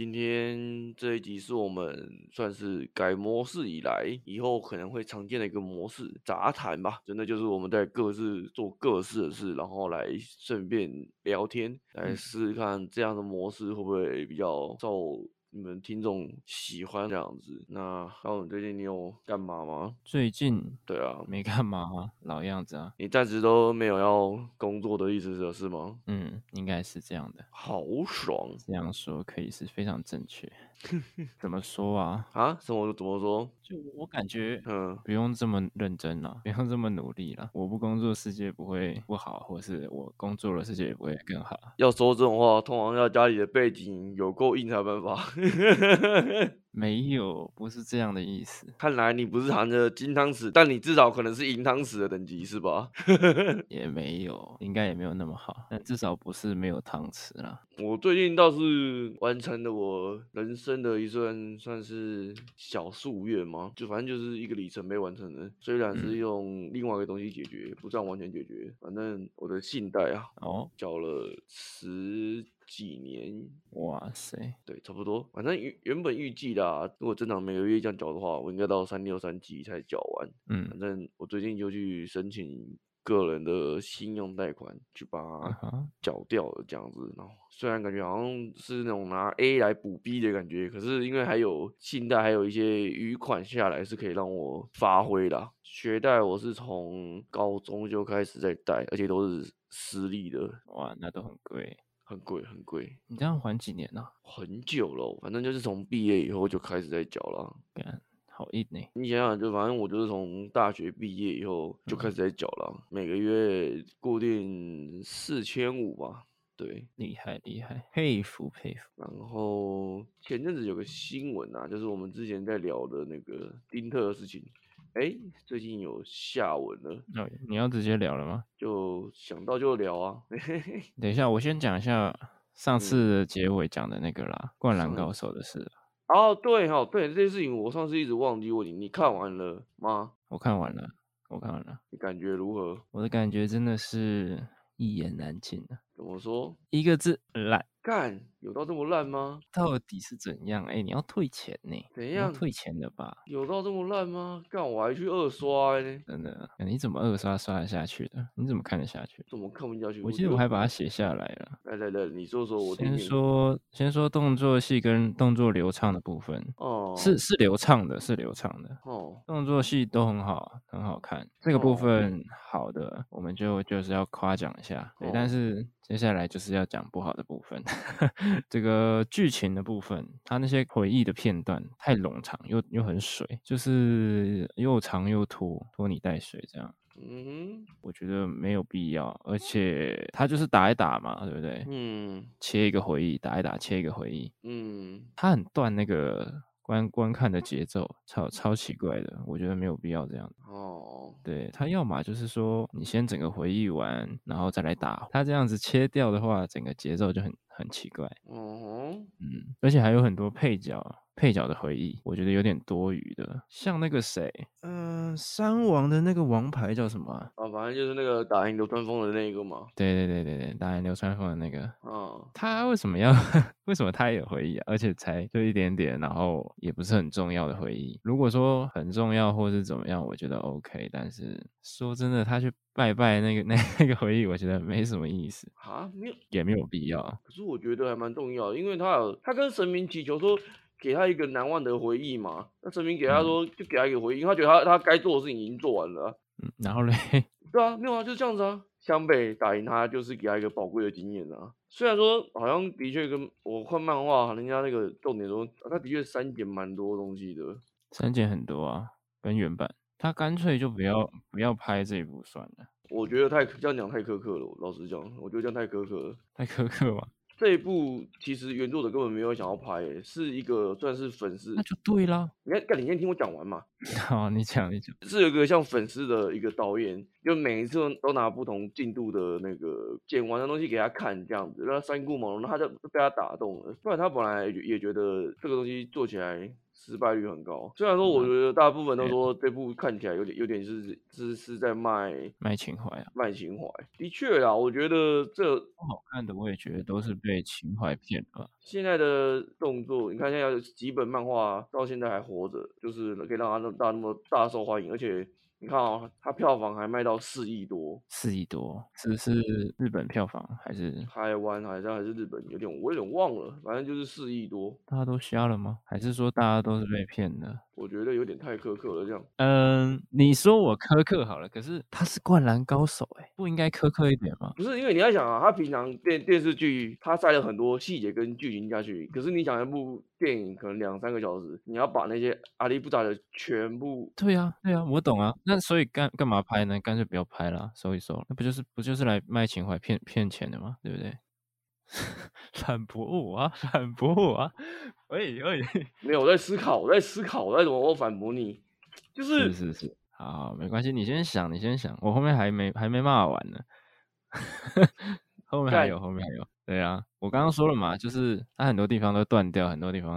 今天这一集是我们算是改模式以来，以后可能会常见的一个模式，杂谈吧。真的就是我们在各自做各自的事，然后来顺便聊天，来试试看这样的模式会不会比较受。你们听众喜欢这样子，那高总最近你有干嘛吗？最近对啊，没干嘛啊，老样子啊。你暂时都没有要工作的意思是是吗？嗯，应该是这样的。好爽，这样说可以是非常正确。怎么说啊？啊？什么？怎么说？就我感觉，嗯，不用这么认真了，不用这么努力了。我不工作，世界不会不好，或是我工作了，世界也不会更好。要说这种话，通常要家里的背景有够硬才有办法。没有，不是这样的意思。看来你不是含着金汤匙，但你至少可能是银汤匙的等级，是吧？也没有，应该也没有那么好，但至少不是没有汤匙啦。我最近倒是完成了我人生的一段算是小夙愿嘛，就反正就是一个里程碑完成了。虽然是用另外一个东西解决，不算完全解决。反正我的信贷啊，哦，缴了十几年，哇塞，对，差不多。反正原原本预计啦，如果正常每个月这样缴的话，我应该到三六三七才缴完。嗯，反正我最近就去申请个人的信用贷款，去把它缴掉了，这样子。然后虽然感觉好像是那种拿 A 来补 B 的感觉，可是因为还有信贷，还有一些余款下来是可以让我发挥的。学贷我是从高中就开始在贷，而且都是私立的。哇，那都很贵。很贵很贵，你这样还几年呢？很久了，反正就是从毕业以后就开始在缴了。干，好硬呢。你想想，就反正我就是从大学毕业以后就开始在缴了，嗯，每个月固定四千五吧。对，厉害厉害，佩服佩服。然后前阵子有个新闻啊，就是我们之前在聊的那个丁特的事情。哎，最近有下文了。哦，你要直接聊了吗？就想到就聊啊。等一下，我先讲一下上次的结尾讲的那个啦，嗯《灌篮高手》的事。哦，对哈，对这件事情，我上次一直忘记问你，你看完了吗？我看完了，我看完了。你感觉如何？我的感觉真的是一言难尽啊。怎么说？一个字，烂。干，有到这么烂吗？到底是怎样？哎、欸，你要退钱呢？怎样退钱的吧？有到这么烂吗？干，我还去二刷呢。真的？你怎么二刷刷得下去的？你怎么看得下去？怎么看不下去？我记得我还把它写下来了。来来来，你说说我听听。先说先说动作戏跟动作流畅的部分。哦，是是流畅的，是流畅的。哦，动作戏都很好，很好看。这个部分好的，哦、我们就就是要夸奖一下。对，哦、但是。接下来就是要讲不好的部分，这个剧情的部分，它那些回忆的片段太冗长，又又很水，就是又长又拖，拖泥带水这样。嗯，我觉得没有必要，而且他就是打一打嘛，对不对？嗯，切一个回忆，打一打，切一个回忆。嗯，他很断那个。观观看的节奏超超奇怪的，我觉得没有必要这样。哦，对，他要么就是说你先整个回忆完，然后再来打。他这样子切掉的话，整个节奏就很很奇怪。哦，嗯，而且还有很多配角。配角的回忆，我觉得有点多余的。像那个谁，嗯、呃，山王的那个王牌叫什么啊？啊，反正就是那个打赢流川枫的那个嘛。对对对对对，打赢流川枫的那个。嗯。他为什么要？为什么他也有回忆啊？而且才就一点点，然后也不是很重要的回忆。如果说很重要或是怎么样，我觉得 OK。但是说真的，他去拜拜那个 那那个回忆，我觉得没什么意思啊，没有也没有必要。可是我觉得还蛮重要的，因为他有他跟神明祈求说。给他一个难忘的回忆嘛？那神明给他说，就给他一个回忆，因为他觉得他他该做的事情已经做完了啊。嗯，然后嘞？对啊，没有啊，就是这样子啊。湘北打赢他，就是给他一个宝贵的经验啊。虽然说好像的确跟我看漫画，人家那个重点说，他的确删减蛮多东西的。删减很多啊，跟原版。他干脆就不要不要拍这一部算了。我觉得太这样讲太苛刻了，老实讲，我觉得这样太苛刻了。太苛刻吗？这一部其实原作者根本没有想要拍，诶，是一个算是粉丝，那就对了。你看，干，你先听我讲完嘛。好，你讲，你讲。是有一个像粉丝的一个导演，就每一次都拿不同进度的那个剪完的东西给他看，这样子让他三顾茅庐，他就被他打动了。不然他本来也觉得这个东西做起来失败率很高。虽然说我觉得大部分都说这部看起来有点有点是是是在卖卖情怀啊，卖情怀。的确啊，我觉得这不好看的，我也觉得都是被情怀骗了。现在的动作，你看现在有几本漫画到现在还活着，就是可以让它那么大那么大受欢迎，而且。你看啊、哦，它票房还卖到四亿多，四亿多，是是日本票房还是台湾？好像还是日本？有点我有点忘了，反正就是四亿多。大家都瞎了吗？还是说大家都是被骗的？我觉得有点太苛刻了，这样。嗯，你说我苛刻好了，可是他是灌篮高手哎、欸，不应该苛刻一点吗？不是，因为你要想啊，他平常电电视剧他塞了很多细节跟剧情下去，可是你想一部电影可能两三个小时，你要把那些阿里不达的全部。对呀、啊，对呀、啊，我懂啊。那所以干干嘛拍呢？干脆不要拍了，收一收。那不就是不就是来卖情怀、骗骗钱的吗？对不对？反驳我啊！反驳我啊！喂喂，没有，我在思考，我在思考，我在怎么我反驳你？就是是是是，好，好，没关系，你先想，你先想，我后面还没还没骂完呢。后面还有，后面还有。对啊，我刚刚说了嘛，就是它很多地方都断掉，很多地方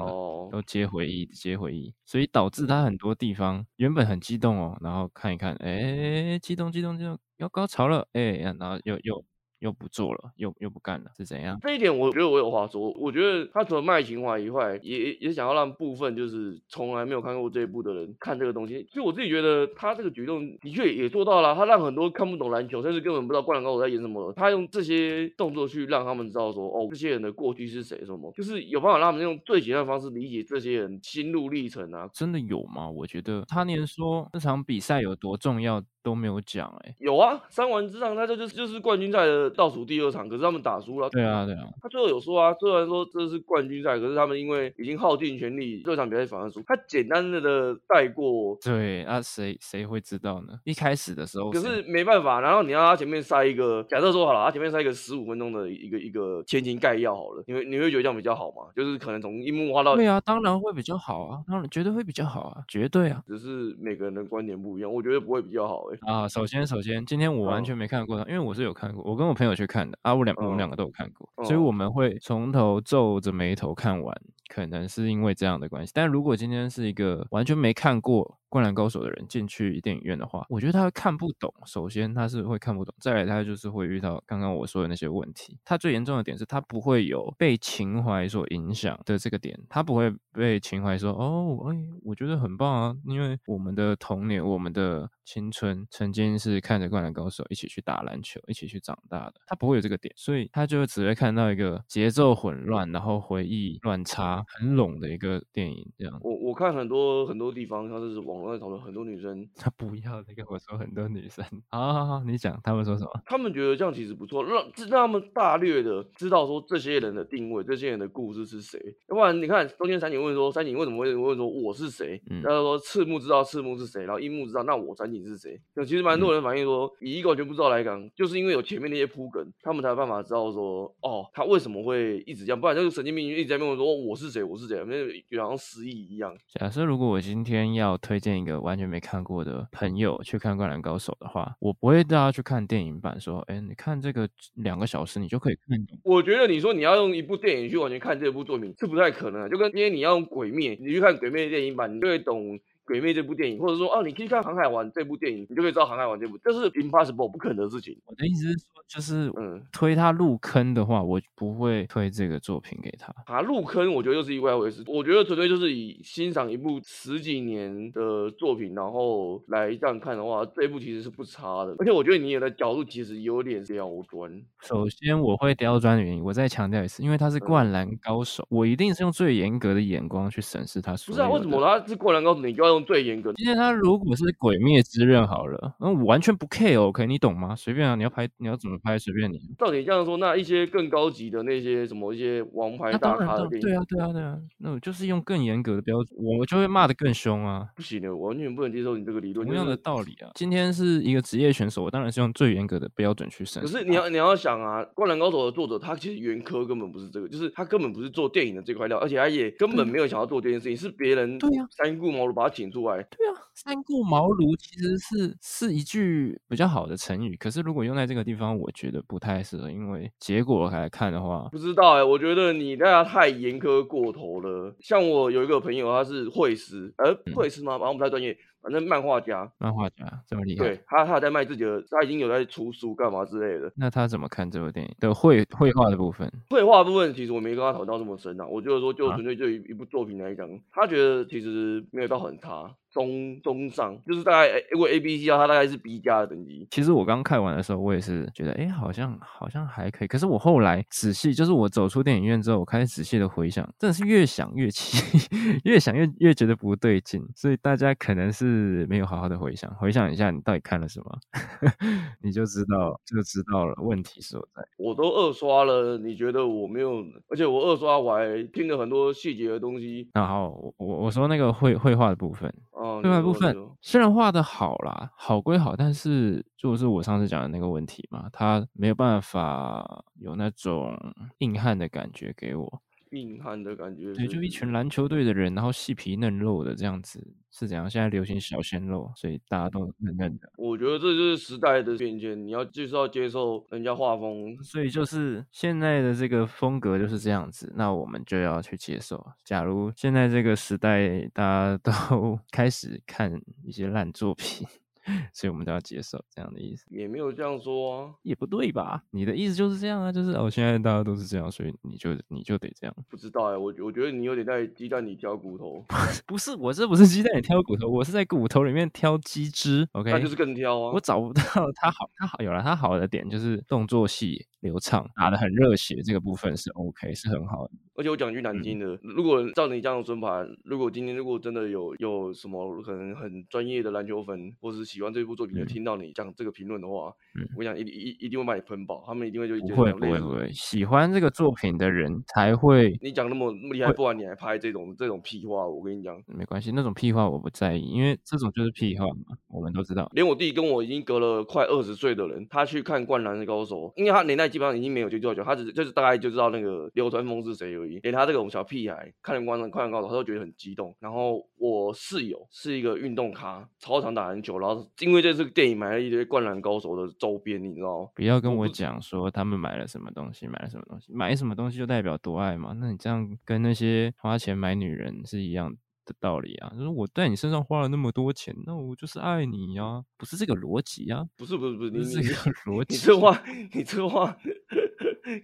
都接回忆，接回忆，所以导致它很多地方原本很激动哦，然后看一看，哎，激动激动激动，要高潮了，哎，然后又又。又不做了，又又不干了，是怎样？这一点我觉得我有话说。我觉得他除了卖情怀以外，也也想要让部分就是从来没有看过这一部的人看这个东西。所以我自己觉得他这个举动的确也做到了，他让很多看不懂篮球，甚至根本不知道灌篮高手在演什么，他用这些动作去让他们知道说，哦，这些人的过去是谁什么，就是有办法让他们用最简单的方式理解这些人心路历程啊。真的有吗？我觉得他连说这场比赛有多重要都没有讲，哎，有啊，三环之上，他这就是就是冠军赛的。倒数第二场，可是他们打输了。对啊，对啊。他最后有说啊，虽然说这是冠军赛，可是他们因为已经耗尽全力，这场比赛反而输。他简单的的带过。对，那谁谁会知道呢？一开始的时候，可是没办法。然后你让他前面塞一个，假设说好了，他前面塞一个十五分钟的一个一个前情概要好了，你会你会觉得这样比较好吗？就是可能从樱木花道。对啊，当然会比较好啊，当然绝对会比较好啊，绝对啊。只是每个人的观点不一样，我觉得不会比较好哎、欸。啊，首先首先，今天我完全没看过他，因为我是有看过，我跟我朋友去看的啊。我两、嗯、我们两个都有看过，嗯、所以我们会从头皱着眉头看完，可能是因为这样的关系。但如果今天是一个完全没看过，灌篮高手的人进去电影院的话，我觉得他会看不懂。首先他是会看不懂，再来他就是会遇到刚刚我说的那些问题。他最严重的点是他不会有被情怀所影响的这个点，他不会被情怀说哦，哎，我觉得很棒啊，因为我们的童年、我们的青春曾经是看着灌篮高手一起去打篮球、一起去长大的。他不会有这个点，所以他就只会看到一个节奏混乱，然后回忆乱插、很冷的一个电影。这样，我我看很多很多地方，像是网。络在讨论很多女生，她不要那个。我说很多女生，好好好，你讲他们说什么？他们觉得这样其实不错，让让他们大略的知道说这些人的定位，这些人的故事是谁。要不然你看中间三井问说，三井为什么会问说我是谁？嗯、然后说赤木知道赤木是谁，然后樱木知道那我三井是谁？就其实蛮多人反映说，嗯、以一个完全不知道来讲，就是因为有前面那些铺梗，他们才有办法知道说，哦，他为什么会一直这样？不然就是神经病一直在问我说我是谁？我是谁？那就好像失忆一样。假设如果我今天要推荐一个完全没看过的朋友去看《灌篮高手》的话，我不会带他去看电影版，说，哎，你看这个两个小时，你就可以看懂。我觉得你说你要用一部电影去完全看这部作品是不太可能的，就跟今天你要用《鬼灭》，你去看《鬼灭》电影版，你就会懂。鬼魅这部电影，或者说哦，你可以看航海王这部电影，你就可以知道航海王这部，这是 impossible 不可能的事情。我的意思是说，就是嗯，推他入坑的话，我不会推这个作品给他。啊，入坑我觉得又是意外回事。我觉得纯粹就是以欣赏一部十几年的作品，然后来这样看的话，这一部其实是不差的。而且我觉得你的角度其实有点刁钻。首先我会刁钻的原因，我再强调一次，因为他是灌篮高手，嗯、我一定是用最严格的眼光去审视他。不是啊，为什么他是灌篮高手，你就要？用最严格的。今天他如果是《鬼灭之刃》好了，那我完全不 care OK，你懂吗？随便啊，你要拍，你要怎么拍，随便你。照你这样说，那一些更高级的那些什么一些王牌大咖的电影，对啊，对啊，对啊，那我就是用更严格的标准，我就会骂的更凶啊。不行的，我完全不能接受你这个理论。同样的道理啊，今天是一个职业选手，我当然是用最严格的标准去审。可是你要你要想啊，《灌篮高手》的作者他其实原科根本不是这个，就是他根本不是做电影的这块料，而且他也根本没有想要做这件事情，是别人对呀，三顾茅庐把他请请出来。对啊，三顾茅庐其实是是一句比较好的成语，可是如果用在这个地方，我觉得不太适合，因为结果来看的话，不知道哎、欸，我觉得你大家太严苛过头了。像我有一个朋友，他是会师，呃，会师吗？反正不太专业。反正漫画家，漫画家这么厉害，对他，他有在卖自己的，他已经有在出书干嘛之类的。那他怎么看这部电影的绘绘画的部分？绘画部分其实我没跟他讨论到这么深啊。我就是说，就纯粹就一一部作品来讲，啊、他觉得其实没有到很差。中中上就是大概，如果 A B C 啊，它大概是 B 加的等级。其实我刚看完的时候，我也是觉得，哎、欸，好像好像还可以。可是我后来仔细，就是我走出电影院之后，我开始仔细的回想，真的是越想越气，越想越越觉得不对劲。所以大家可能是没有好好的回想，回想一下你到底看了什么，你就知道就知道了问题所在。我都二刷了，你觉得我没有？而且我二刷我还听了很多细节的东西。然后我我说那个绘绘画的部分。另外一部分虽然画的好啦，好归好，但是就是我上次讲的那个问题嘛，他没有办法有那种硬汉的感觉给我。硬汉的感觉，对，就一群篮球队的人，然后细皮嫩肉的这样子，是怎样？现在流行小鲜肉，所以大家都嫩嫩的。我觉得这就是时代的变迁，你要就是要接受人家画风，所以就是现在的这个风格就是这样子，那我们就要去接受。假如现在这个时代大家都 开始看一些烂作品。所以我们都要接受这样的意思，也没有这样说啊，也不对吧？你的意思就是这样啊，就是哦，现在大家都是这样，所以你就你就得这样。不知道哎、欸，我我觉得你有点在鸡蛋里挑骨头。不是，我这不是鸡蛋里挑骨头，我是在骨头里面挑鸡汁。OK，那就是更挑啊。我找不到他好，他好有了他好的点就是动作戏流畅，打得很热血，这个部分是 OK，是很好的。而且我讲句难听的，嗯、如果照你这样的说法，如果今天如果真的有有什么可能很专业的篮球粉，或是喜欢这部作品的，听到你讲这个评论的话，嗯、我跟你讲一一一定会把你喷爆，他们一定会就不会不会不会喜欢这个作品的人才会。你讲那么那么厉害，不然你还拍这种这种屁话，我跟你讲，没关系，那种屁话我不在意，因为这种就是屁话嘛，我们都知道。连我弟跟我已经隔了快二十岁的人，他去看《灌篮高手》，因为他年代基本上已经没有就多久，他只是就是大概就知道那个流川枫是谁而已，连他这种小。屁孩看了《灌篮灌篮高手》，他都觉得很激动。然后我室友是一个运动咖，超常打篮球。然后因为这次电影买了一堆《灌篮高手》的周边，你知道吗？不要跟我讲说他们买了什么东西，买了什么东西，买什么东西就代表多爱嘛？那你这样跟那些花钱买女人是一样的道理啊？就是我在你身上花了那么多钱，那我就是爱你呀、啊，不是这个逻辑呀？不是不是不是，不是这个 逻辑。你这话，你这话。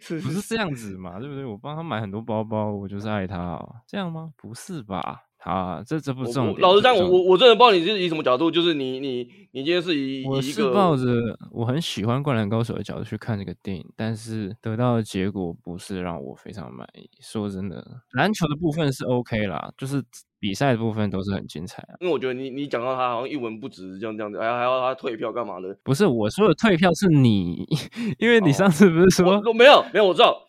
不是这样子嘛，对不对？我帮他买很多包包，我就是爱他啊，这样吗？不是吧？好啊，这这不是重点。老实讲，我我我真的不知道你是以什么角度，就是你你你今天是以我是抱着我很喜欢《灌篮高手》的角度去看这个电影，但是得到的结果不是让我非常满意。说真的，篮球的部分是 OK 啦，就是。比赛的部分都是很精彩啊，因为我觉得你你讲到他好像一文不值这样这样子，还还要他退票干嘛的？不是我说的退票是你，因为你上次不是说、哦、没有没有我知道，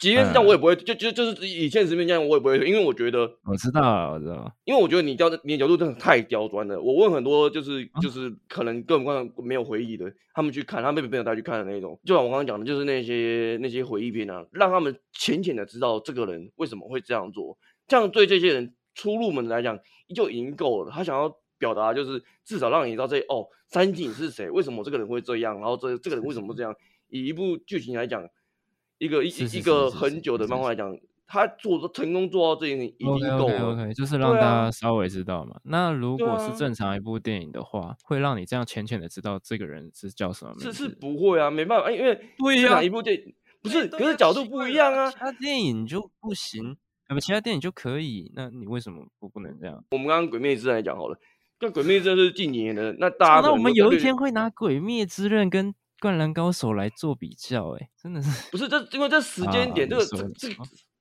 即便是这样我也不会，嗯、就就就是以现实面这样我也不会，因为我觉得我知道我知道，因为我觉得你刁你的角度真的太刁钻了。我问很多就是就是可能根本没有回忆的，他们去看，他们被朋友带去看的那种，就像我刚刚讲的，就是那些那些回忆片啊，让他们浅浅的知道这个人为什么会这样做，这样对这些人。初入门来讲就已经够了。他想要表达就是至少让你知道这哦，三井是谁？为什么这个人会这样？然后这这个人为什么这样？以一部剧情来讲，一个一一个很久的漫画来讲，他做成功做到这一点已经够了。OK，就是让大家稍微知道嘛。啊、那如果是正常一部电影的话，会让你这样浅浅的知道这个人是叫什么名字？是是不会啊，没办法，因为对呀，一部电影不是，可是角度不一样啊，他电影就不行。那么其他电影就可以，那你为什么不不能这样？我们刚刚《鬼灭之刃》来讲好了，那《鬼灭之刃》是近几年的，那大家那我们有一天会拿《鬼灭之刃》跟《灌篮高手》来做比较，哎，真的是不是这？因为这时间点，这个这这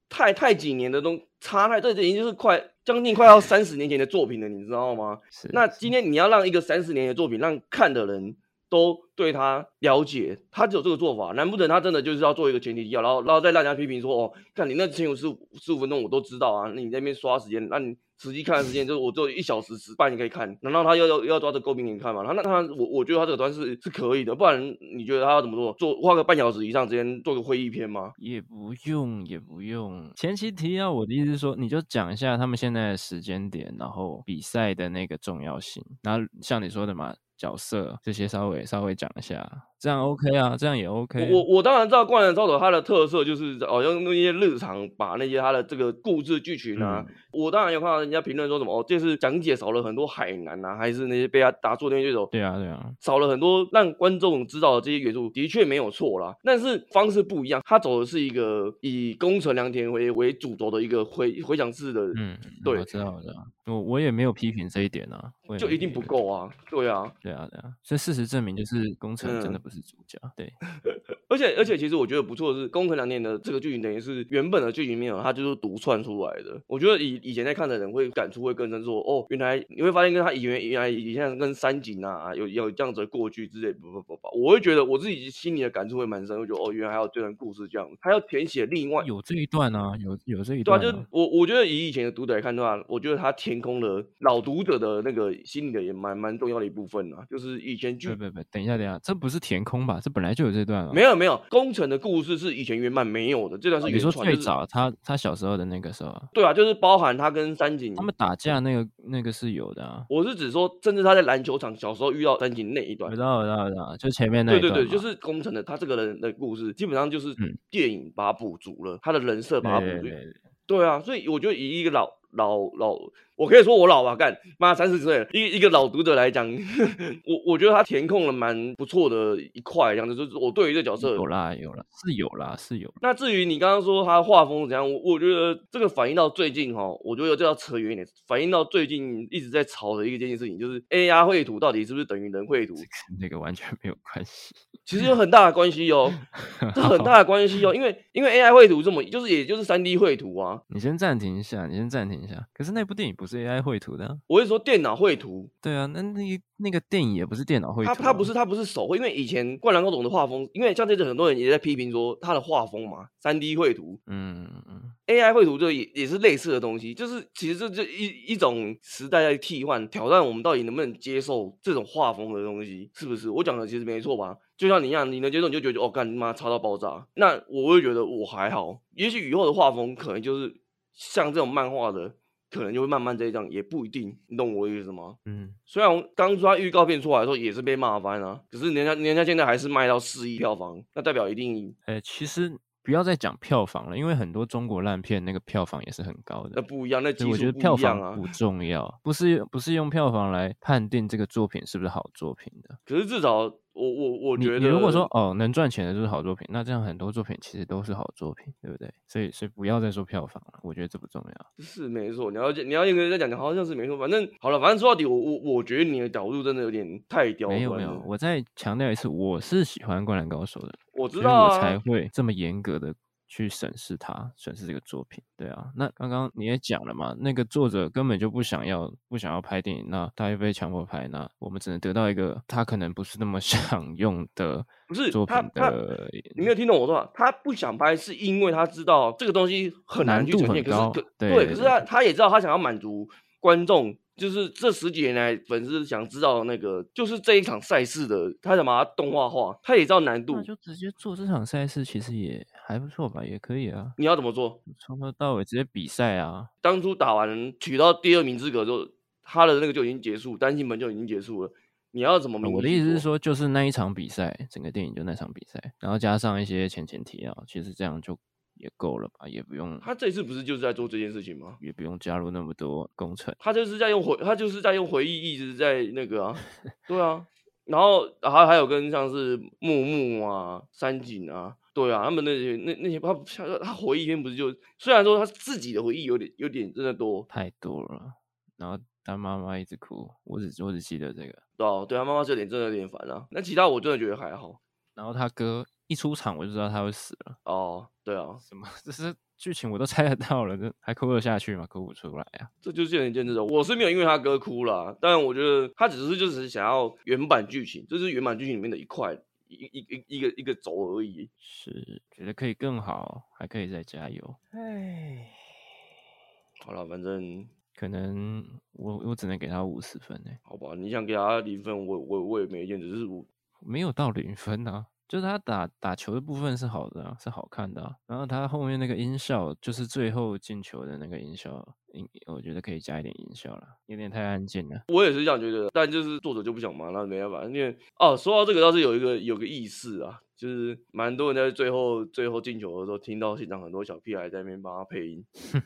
太太几年的东差太，这已经就是快将近快要三十年前的作品了，你知道吗？是。那今天你要让一个三十年的作品让看的人都对他了解，他只有这个做法。难不成他真的就是要做一个前提要，然后然后再让人家批评说哦，看你那前五十五十五分钟我都知道啊，那你在那边刷时间，那你实际看的时间就是我只有一小时十半你可以看，难道他要要要抓着诟病给你看吗？那那他我我觉得他这个端是是可以的，不然你觉得他要怎么做？做花个半小时以上时间做个会议篇吗？也不用也不用，前期提要我的意思是说，你就讲一下他们现在的时间点，然后比赛的那个重要性，然后像你说的嘛。角色这些稍微稍微讲一下，这样 OK 啊，这样也 OK。我我当然知道《灌篮高手》它的特色就是哦，用那些日常把那些它的这个故事剧情啊，嗯、我当然有看到人家评论说什么哦，这次讲解少了很多海南啊，还是那些被他打错的那些种，对啊对啊，少了很多让观众知道的这些元素，的确没有错啦。但是方式不一样，他走的是一个以宫城良田为为主轴的一个回回想式的，嗯，对，我知道我知道，我我也没有批评这一点啊，就一定不够啊，对啊。对啊，对啊，所以事实证明就是工程真的不是主角。嗯、对，而且而且其实我觉得不错的是，宫城良年的这个剧情等于是原本的剧情没有，它就是独串出来的。我觉得以以前在看的人会感触会更深，说哦，原来你会发现跟他以前原来以前跟三井啊有有这样子的过去之类，不不不不，我会觉得我自己心里的感触会蛮深，我觉得哦，原来还有这段故事这样，还要填写另外有这一段啊，有有这一段、啊。对啊，就我我觉得以以前的读者来看的话，我觉得他填空了老读者的那个心里的也蛮蛮重要的一部分啊，就是以前剧。不不不，等一下等一下，这不是填空吧？这本来就有这段了。没有没有，工程的故事是以前原版没有的，这段是原创。你说最早他他小时候的那个时候。对啊，就是包含他跟三井他们打架那个那个是有的啊。我是指说，甚至他在篮球场小时候遇到三井那一段。我知道我知道我知道，就前面那一段。对对对，就是工程的他这个人的故事，基本上就是电影把它补足了，嗯、他的人设把它补足。对啊，所以我觉得以一个老老老。我可以说我老吧，干妈三十岁了，一一个老读者来讲，我我觉得他填空了蛮不错的一块，这样子就是我对于这角色有啦有啦是有啦是有。那至于你刚刚说他画风怎样，我我觉得这个反映到最近哈，我觉得这要扯远一点，反映到最近一直在吵的一个件事情，就是 AR 绘图到底是不是等于人绘图？那个完全没有关系，其实有很大的关系哦，这很大的关系哦，因为因为 AI 绘图这么就是也就是三 D 绘图啊。你先暂停一下，你先暂停一下。可是那部电影不是 AI 绘图的，啊，我是说电脑绘图。对啊，那那那个电影也不是电脑绘图，啊，它它不是它不是手绘，因为以前《灌篮高手》的画风，因为像这次很多人也在批评说他的画风嘛，三 D 绘图，嗯嗯，AI 绘图就也也是类似的东西，就是其实这这一一种时代在替换，挑战我们到底能不能接受这种画风的东西，是不是？我讲的其实没错吧？就像你一样，你能接受你就觉得哦，干你妈差到爆炸，那我会觉得我还好，也许以后的画风可能就是像这种漫画的。可能就会慢慢这样，也不一定，你懂我意思吗？嗯，虽然当初他预告片出来的时候也是被骂翻了，可是人家人家现在还是卖到四亿票房，那代表一定。哎、欸，其实不要再讲票房了，因为很多中国烂片那个票房也是很高的。那不一样，那。我觉得票房不重要，不是不是用票房来判定这个作品是不是好作品的。可是至少。我我我觉得，你如果说哦能赚钱的就是好作品，那这样很多作品其实都是好作品，对不对？所以所以不要再说票房了，我觉得这不重要。是没错，你要你要一个人在讲，讲好像是没错。反正好了，反正说到底，我我我觉得你的角度真的有点太刁钻。没有没有，我再强调一次，我是喜欢《灌篮高手》的，我知道啊，我才会这么严格的。去审视它，审视这个作品，对啊。那刚刚你也讲了嘛，那个作者根本就不想要，不想要拍电影，那他又被强迫拍，那我们只能得到一个他可能不是那么 想用的，不是作品的。你没有听懂我说话？他不想拍，是因为他知道这个东西很难去呈现，可是可对，对，可是他他也知道他想要满足观众。就是这十几年来，粉丝想知道那个，就是这一场赛事的，他想把它动画化，他也知道难度，就直接做这场赛事，其实也还不错吧，也可以啊。你要怎么做？从头到尾直接比赛啊！当初打完取到第二名资格之后，他的那个就已经结束，单行本就已经结束了。你要怎么？我的意思是说，就是那一场比赛，整个电影就那场比赛，然后加上一些前前提啊，其实这样就。也够了吧，也不用。他这次不是就是在做这件事情吗？也不用加入那么多工程。他就是在用回，他就是在用回忆，一直在那个啊，对啊。然后还还有跟像是木木啊、山井啊，对啊，他们那些那那些他他回忆篇不是就虽然说他自己的回忆有点有点真的多太多了。然后他妈妈一直哭，我只我只记得这个。对啊，对他妈妈这点真的有点烦啊。那其他我真的觉得还好。然后他哥。一出场我就知道他会死了。哦，对啊，什么？这是剧情我都猜得到了，这还哭得下去吗？哭不出来啊。这就是见仁见智的。我是没有因为他哥哭了，但我觉得他只是就是想要原版剧情，这是原版剧情里面的一块。一一一一个一个轴而已，是觉得可以更好，还可以再加油。哎，好了，反正可能我我只能给他五十分呢。好吧，你想给他零分，我我我也没意见，只是我没有到零分啊。就是他打打球的部分是好的啊，是好看的啊。然后他后面那个音效，就是最后进球的那个音效，我觉得可以加一点音效了，有点太安静了。我也是这样觉得，但就是作者就不想嘛，那没办法。因为哦，说到这个倒是有一个有个意思啊，就是蛮多人在最后最后进球的时候，听到现场很多小屁孩在那边帮他配音，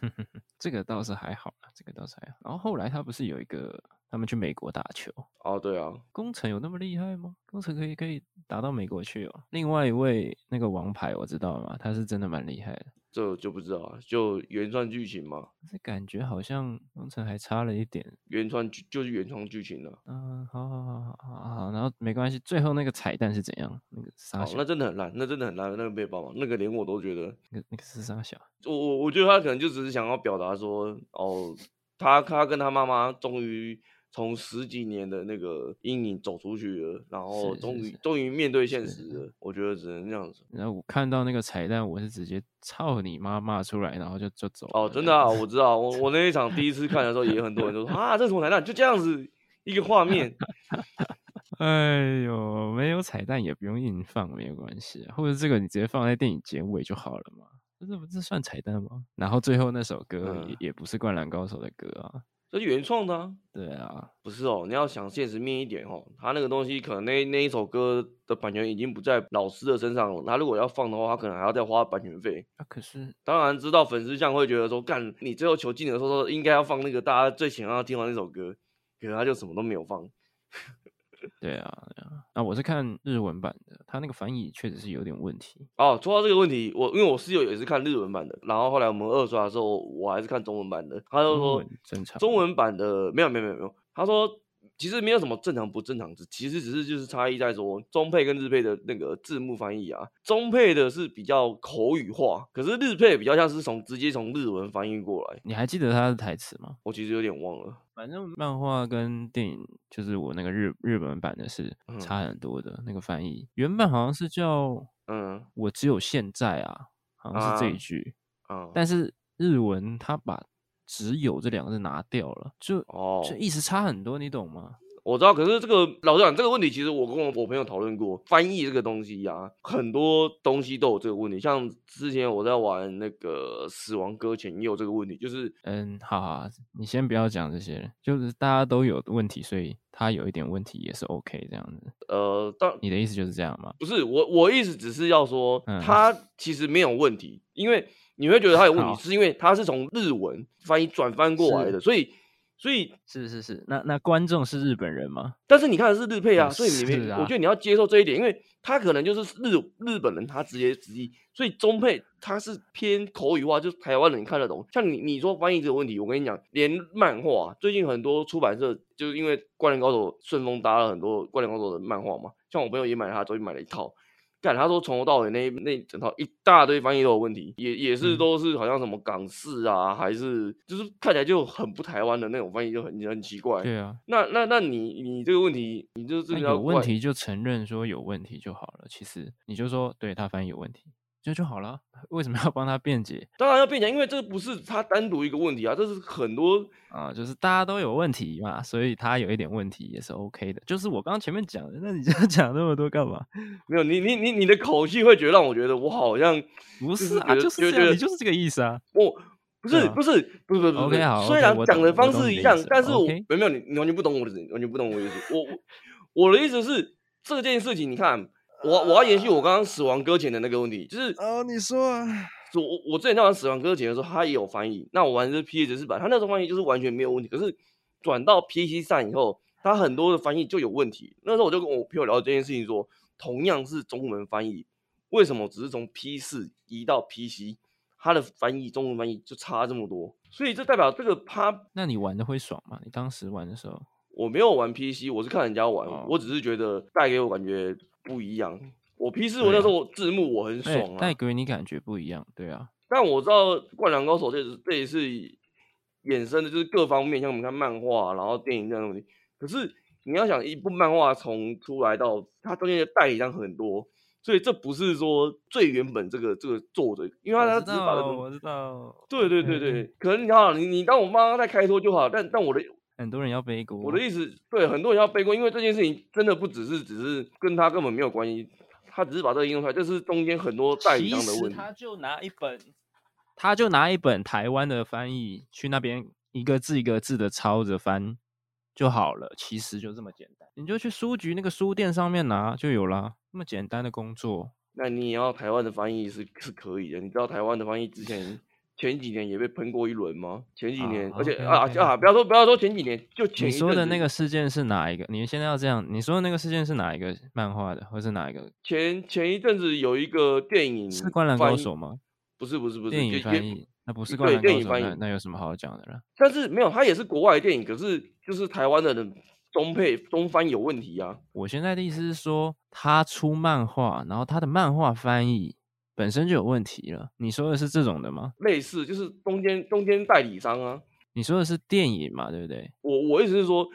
这个倒是还好啦，这个倒是还好。然后后来他不是有一个。他们去美国打球哦，对啊，工程有那么厉害吗？工程可以可以打到美国去哦。另外一位那个王牌我知道吗？他是真的蛮厉害的，这就不知道啊，就原创剧情嘛。这感觉好像工程还差了一点。原创剧就是原创剧情了。嗯，好好好好好好，然后没关系。最后那个彩蛋是怎样？那个沙小，那真的很烂，那真的很烂，那个被爆嘛，那个连我都觉得那个那个是沙小。我我我觉得他可能就只是想要表达说，哦，他他跟他妈妈终于。从十几年的那个阴影走出去了，然后终于终于面对现实了。我觉得只能这样子。然后我看到那个彩蛋，我是直接操你妈骂出来，然后就就走。哦，真的啊，我知道。我我那一场第一次看的时候，也很多人都说 啊，这是什么彩蛋？就这样子一个画面。哎呦，没有彩蛋也不用硬放，没有关系啊。或者这个你直接放在电影结尾就好了嘛。这不是算彩蛋吗？然后最后那首歌也、嗯、也不是灌篮高手的歌啊。这是原创的啊？对啊，不是哦，你要想现实面一点哦，他那个东西可能那那一首歌的版权已经不在老师的身上了，他如果要放的话，他可能还要再花版权费。啊，可是当然知道粉丝像会觉得说，干你最后求进的时候应该要放那个大家最想要听完那首歌，可是他就什么都没有放。对啊，对啊，那我是看日文版的，他那个翻译确实是有点问题。哦，说到这个问题，我因为我室友也是看日文版的，然后后来我们二刷的时候，我还是看中文版的，他就说正常，中文版的没有没有没有没有，他说。其实没有什么正常不正常，其实只是就是差异在说中配跟日配的那个字幕翻译啊，中配的是比较口语化，可是日配比较像是从直接从日文翻译过来。你还记得他的台词吗？我其实有点忘了。反正漫画跟电影就是我那个日日本版的是差很多的，嗯、那个翻译原本好像是叫嗯，我只有现在啊，好像是这一句，啊，嗯但是日文他把。只有这两个字拿掉了，就哦，就意思差很多，你懂吗？我知道，可是这个老实讲，这个问题其实我跟我我朋友讨论过，翻译这个东西呀、啊，很多东西都有这个问题。像之前我在玩那个《死亡搁浅》也有这个问题，就是嗯，好好，你先不要讲这些，就是大家都有问题，所以他有一点问题也是 OK 这样子。呃，当你的意思就是这样吗？不是，我我意思只是要说，他其实没有问题，嗯、因为。你会觉得他有问题，是因为他是从日文翻译转翻过来的，所以，所以是是是，那那观众是日本人吗？但是你看的是日配啊，所以你没，啊、我觉得你要接受这一点，因为他可能就是日日本人，他直接直译，所以中配他是偏口语化，就是台湾人看得懂。像你你说翻译这个问题，我跟你讲，连漫画最近很多出版社就是因为《灌篮高手》顺风搭了很多《灌篮高手》的漫画嘛，像我朋友也买了他，最近买了一套。干，他说从头到尾那那整套一大堆翻译都有问题，也也是都是好像什么港式啊，嗯、还是就是看起来就很不台湾的那种翻译，就很很奇怪。对啊，那那那你你这个问题，你就这个有问题就承认说有问题就好了。其实你就说对他翻译有问题。这就好了，为什么要帮他辩解？当然要辩解，因为这不是他单独一个问题啊，这是很多啊，就是大家都有问题嘛，所以他有一点问题也是 OK 的。就是我刚刚前面讲的，那你这样 讲那么多干嘛？没有，你你你你的口气会觉得让我觉得我好像不是啊，就是这样，你就是这个意思啊。我不是不是不是不是，OK 好，虽然讲的方式一样，但是我没有你你完全不懂我的完全不懂我的意思。我我的意思是这件事情，你看。我我要延续我刚刚死亡搁浅的那个问题，就是哦，你说啊，我我之前在玩死亡搁浅的时候，他也有翻译。那我玩的是 PS 四版，他那时候翻译就是完全没有问题。可是转到 PC 上以后，他很多的翻译就有问题。那时候我就跟我朋友聊这件事情说，说同样是中文翻译，为什么只是从 P 四移到 PC，它的翻译中文翻译就差这么多？所以这代表这个他，那你玩的会爽吗？你当时玩的时候，我没有玩 PC，我是看人家玩，哦、我只是觉得带给我感觉。不一样，我 P 四我那时候字幕我很爽啊，带给你感觉不一样，对啊。但我知道《灌篮高手》这这也是衍生的，就是各方面，像我们看漫画，然后电影这样东西。可是你要想，一部漫画从出来到它中间的代理商很多，所以这不是说最原本这个这个作者，因为他他只是把我知道，知道，对对对对，嗯、可能你好，你你当我妈妈在开脱就好，但但我的很多人要背锅，我的意思，对，很多人要背锅，因为这件事情真的不只是只是跟他根本没有关系，他只是把这个应用出来，这是中间很多代理商的问题。他就拿一本，他就拿一本台湾的翻译去那边一个字一个字的抄着翻。就好了，其实就这么简单，你就去书局那个书店上面拿就有啦，那么简单的工作。那你也要台湾的翻译是是可以的，你知道台湾的翻译之前前几年也被喷过一轮吗？前几年，啊、而且 okay, 啊 okay. 啊，不要说不要说前几年，就前你说的那个事件是哪一个？你现在要这样，你说的那个事件是哪一个漫画的，或是哪一个？前前一阵子有一个电影是《灌篮高手》吗？不是不是不是电影翻译。那不是灌篮高手，电影翻译，那有什么好讲的了？但是没有，它也是国外的电影，可是就是台湾的人中配中翻有问题啊。我现在的意思是说，他出漫画，然后他的漫画翻译本身就有问题了。你说的是这种的吗？类似，就是中间中间代理商啊。你说的是电影嘛？对不对？我我意思是说，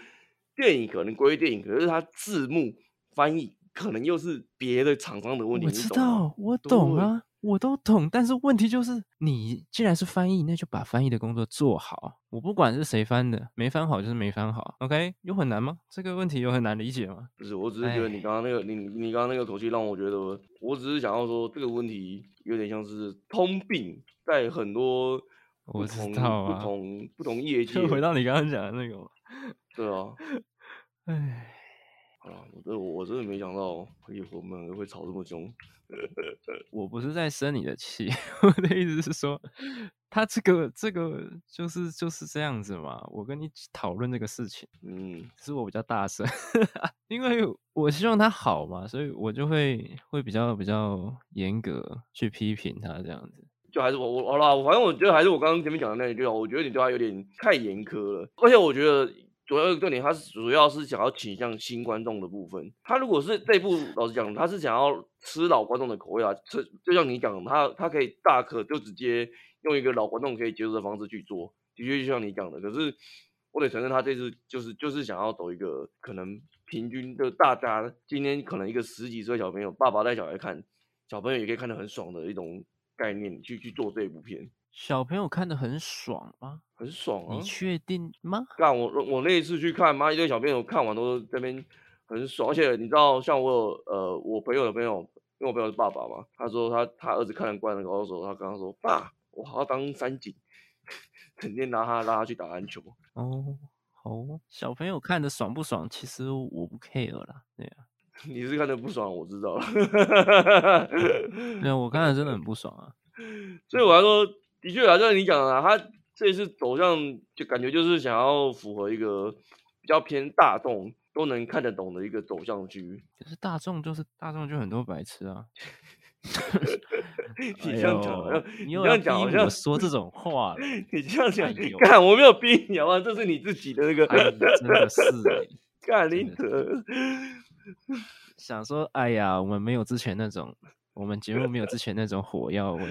电影可能归电影，可是它字幕翻译可能又是别的厂商的问题。我知道，我懂啊。我都懂，但是问题就是，你既然是翻译，那就把翻译的工作做好。我不管是谁翻的，没翻好就是没翻好。OK，有很难吗？这个问题有很难理解吗？不是，我只是觉得你刚刚那个，你你刚刚那个口气让我觉得，我只是想要说这个问题有点像是通病，在很多不同不同不同业 界。就回到你刚刚讲的那个，对啊，唉。啊，我这我真的没想到，以后我们会吵这么凶。我不是在生你的气，我的意思是说，他这个这个就是就是这样子嘛。我跟你讨论这个事情，嗯，是我比较大声，因为我希望他好嘛，所以我就会会比较比较严格去批评他这样子。就还是我我好啦，反正我觉得还是我刚刚前面讲的那一句，我觉得你对他有点太严苛了，而且我觉得。主要一个重点，他是主要是想要倾向新观众的部分。他如果是这部，老实讲，他是想要吃老观众的口味啊。吃就像你讲，他他可以大可就直接用一个老观众可以接受的方式去做，的确就像你讲的。可是我得承认，他这次就是就是想要走一个可能平均的，大家今天可能一个十几岁小朋友，爸爸带小孩看，小朋友也可以看得很爽的一种概念去去做这一部片。小朋友看得很爽吗？很爽啊！你确定吗？干我我那一次去看，妈一堆小朋友看完都这边很爽，而且你知道，像我有呃我朋友的朋友，因为我朋友是爸爸嘛，他说他他儿子看了《灌篮高手》，他刚刚说爸，我好要当三井，肯定拿他拉他去打篮球。哦，好，小朋友看的爽不爽？其实我不 care 啦，对啊，你是看的不爽，我知道了。对啊，我看得真的很不爽啊，所以我还说。的确啊，就像你讲的啊，他这次走向就感觉就是想要符合一个比较偏大众都能看得懂的一个走向区。可是大众就是大众，就很多白痴啊。你这样讲，哎、你这样讲好像说这种话。你这样讲，看、哎、我没有逼你啊，这是你自己的那个。哎、真的是干林德。想说，哎呀，我们没有之前那种，我们节目没有之前那种火药味。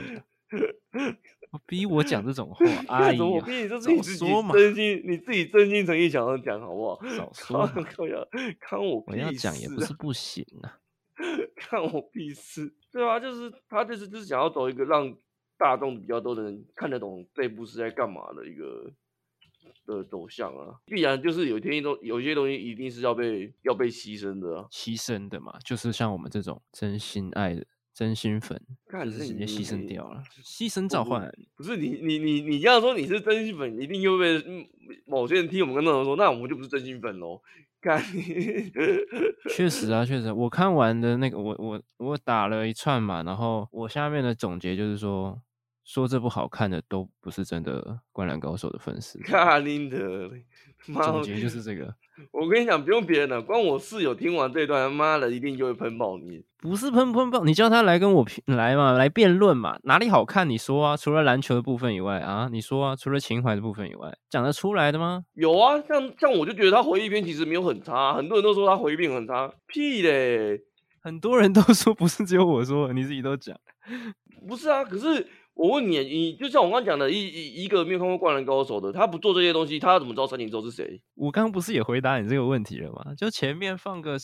逼我讲这种话，哎呀，我逼你就自己说嘛，真心你自己真心诚意想要讲好不好？少说，看呀，看我我要讲也不是不行啊，看我屁事，对啊，就是他就是就是想要走一个让大众比较多的人看得懂这部是在干嘛的一个的走向啊，必然就是有天都有些东西一定是要被要被牺牲的啊，牺牲的嘛，就是像我们这种真心爱的。真心粉，就是直接牺牲掉了，牺牲召唤。不是你你你你这样说你是真心粉，一定又被某些人听我们跟那种说，那我们就不是真心粉喽。看，确实啊，确实，我看完的那个，我我我打了一串嘛，然后我下面的总结就是说，说这部好看的都不是真的灌篮高手的粉丝。卡林德，总结就是这个。我跟你讲，不用别人了，光我室友听完这段，他妈的一定就会喷爆你。不是喷喷爆，你叫他来跟我来嘛，来辩论嘛，哪里好看你说啊？除了篮球的部分以外啊，你说啊，除了情怀的部分以外，讲得出来的吗？有啊，像像我就觉得他回忆篇其实没有很差，很多人都说他回忆篇很差，屁嘞！很多人都说不是只有我说，你自己都讲。不是啊，可是我问你，你就像我刚刚讲的，一一一个没有看过《灌篮高手》的，他不做这些东西，他怎么知道三井寿是谁？我刚刚不是也回答你这个问题了吗？就前面放个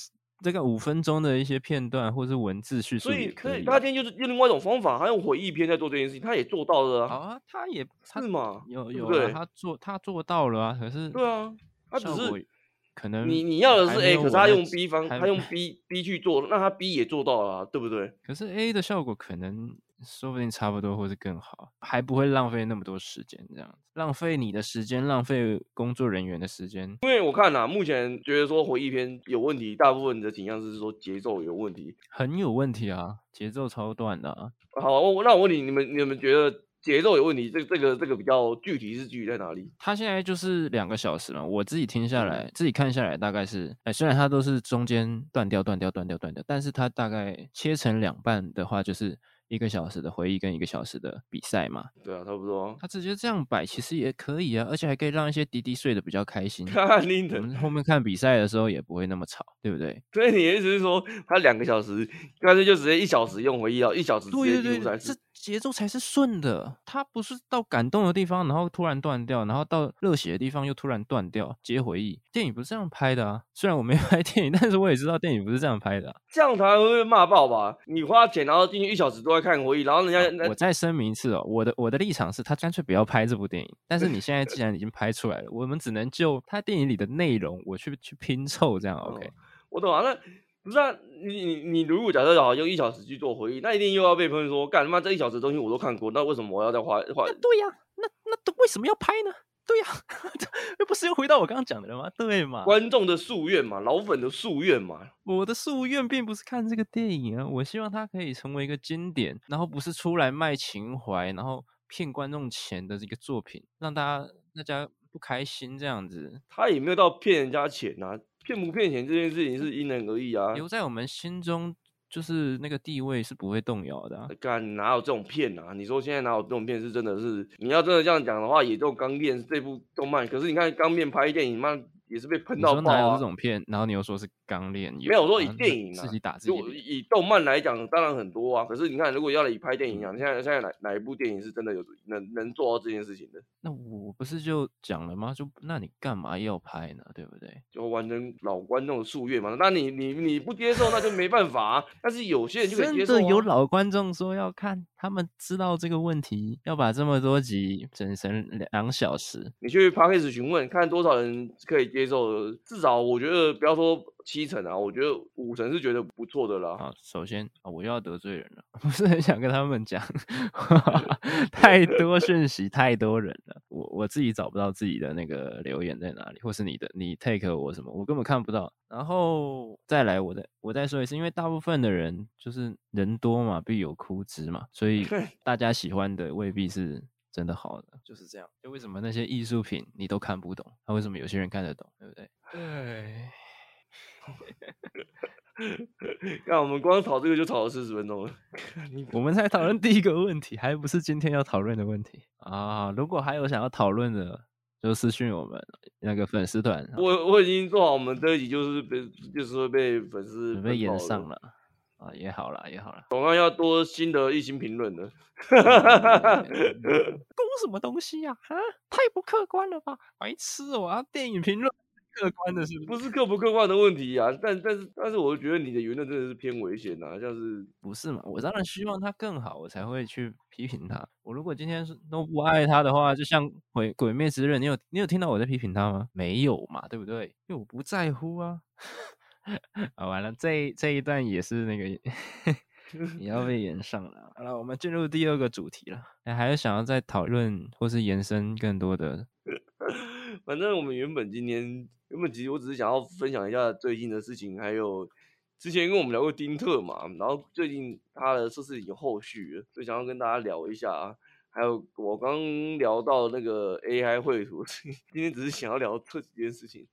这个五分钟的一些片段，或是文字叙述，所以可以，他今天就是用另外一种方法，他用回忆篇在做这件事情，他也做到了啊。好啊，他也他是嘛？有有对，他做他做到了啊，可是对啊，他只是。可能你你要的是 A，可是他用 B 方，他用 B B 去做，那他 B 也做到了啊，对不对？可是 A 的效果可能说不定差不多，或是更好，还不会浪费那么多时间，这样子浪费你的时间，浪费工作人员的时间。因为我看呐，目前觉得说回忆篇有问题，大部分的倾向是说节奏有问题，很有问题啊，节奏超短的啊。好，我那我问你，你们你们觉得？节奏有问题，这这个这个比较具体是具体在哪里？他现在就是两个小时了，我自己听下来，自己看下来大概是，哎、欸，虽然它都是中间断掉、断掉、断掉、断掉，但是它大概切成两半的话，就是。一个小时的回忆跟一个小时的比赛嘛，对啊，差不多。他直接这样摆其实也可以啊，而且还可以让一些滴滴睡得比较开心。我们后面看比赛的时候也不会那么吵，对不对？所以你的意思是说，他两个小时，干脆就直接一小时用回忆啊，一小时直接进入赛事。节奏才是顺的，他不是到感动的地方，然后突然断掉，然后到热血的地方又突然断掉，接回忆。电影不是这样拍的啊，虽然我没拍电影，但是我也知道电影不是这样拍的啊。这样才会被骂爆吧？你花钱然后进去一小时都在看回忆，然后人家……我再声明一次哦，我的我的立场是他干脆不要拍这部电影。但是你现在既然已经拍出来了，我们只能就他电影里的内容，我去去拼凑这样。OK，哦，我懂啊，那。不是啊，你你你如果假设好用一小时去做回忆，那一定又要被喷说，干他妈这一小时的东西我都看过，那为什么我要再花花？对呀、啊，那那为什么要拍呢？对呀、啊，又不是又回到我刚刚讲的了吗？对嘛，观众的夙愿嘛，老粉的夙愿嘛。我的夙愿并不是看这个电影啊，我希望它可以成为一个经典，然后不是出来卖情怀，然后骗观众钱的这个作品，让大家大家不开心这样子。他也没有到骗人家钱啊。骗不骗钱这件事情是因人而异啊，留在我们心中就是那个地位是不会动摇的、啊。干哪有这种片啊？你说现在哪有这种片？是真的是你要真的这样讲的话，《也就钢炼》这部动漫，可是你看钢炼拍电影妈。也是被喷到爆、啊。你说哪有这种片？然后你又说是钢炼，没有说以电影啊，自己打自己。以动漫来讲，当然很多啊。可是你看，如果要以拍电影啊，嗯、现在现在哪哪一部电影是真的有能能做到这件事情的？那我不是就讲了吗？就那你干嘛要拍呢？对不对？就完成老观众的夙愿嘛。那你你你不接受，那就没办法啊。但是有些人就可以接受、啊。真的有老观众说要看，他们知道这个问题，要把这么多集整成两小时。你去 Podcast 询问，看多少人可以接受。至少我觉得不要说七成啊，我觉得五成是觉得不错的啦。啊，首先啊，我又要得罪人了，不是很想跟他们讲，太多讯息，太多人了，我我自己找不到自己的那个留言在哪里，或是你的你 take 我什么，我根本看不到。然后再来，我再我再说一次，因为大部分的人就是人多嘛，必有枯枝嘛，所以大家喜欢的未必是。真的好的就是这样，就为什么那些艺术品你都看不懂，那为什么有些人看得懂，对不对？对。那我们光讨这个就讨了四十分钟了，我们才讨论第一个问题，还不是今天要讨论的问题啊！如果还有想要讨论的，就私讯我们那个粉丝团。我我已经做好，我们这一集就是被就是会被粉丝被演上了。啊，也好了，也好了，总算要多新的一星评论了。攻什么东西呀？啊，太不客观了吧，白痴我要，电影评论客观的是不是？不是客不客观的问题啊，但但是但是，我觉得你的言论真的是偏危险呐，像是不是嘛？我当然希望他更好，我才会去批评他。我如果今天是都不爱他的话，就像鬼鬼灭之刃，你有你有听到我在批评他吗？没有嘛，对不对？因为我不在乎啊。啊，完了，这这一段也是那个 也要被延上了。好了，我们进入第二个主题了。哎，还是想要再讨论或是延伸更多的？反正我们原本今天原本其实我只是想要分享一下最近的事情，还有之前因为我们聊过丁特嘛，然后最近他的测试已经后续了，所以想要跟大家聊一下啊。还有我刚聊到那个 AI 绘图，今天只是想要聊这几件事情。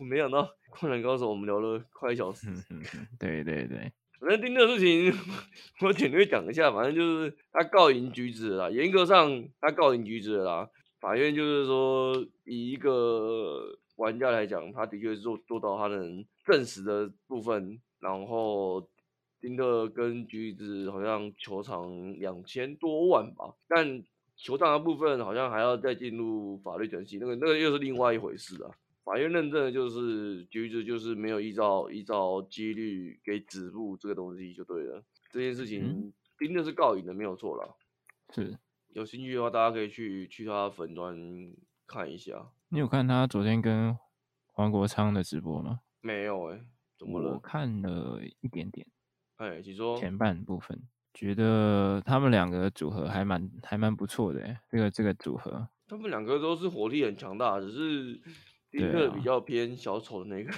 我没想到《灌篮高手》，我们聊了快一小时。对对对，反正丁特的事情，我简略讲一下。反正就是他告赢橘子了啦，严格上他告赢橘子了啦。法院就是说，以一个玩家来讲，他的确是做做到他能证实的部分，然后丁特跟橘子好像球场两千多万吧，但球场的部分好像还要再进入法律程序，那个那个又是另外一回事啊。法院认证的就是橘子就是没有依照依照几率给止步这个东西就对了，这件事情丁特是告赢的没有错了。是，有兴趣的话大家可以去去他粉专看一下。你有看他昨天跟黄国昌的直播吗？没有哎、欸，怎么了？我看了一点点。哎，你说前半部分觉得他们两个组合还蛮还蛮不错的哎，这个这个组合，他们两个都是火力很强大，只是。一个比较偏小丑的那个，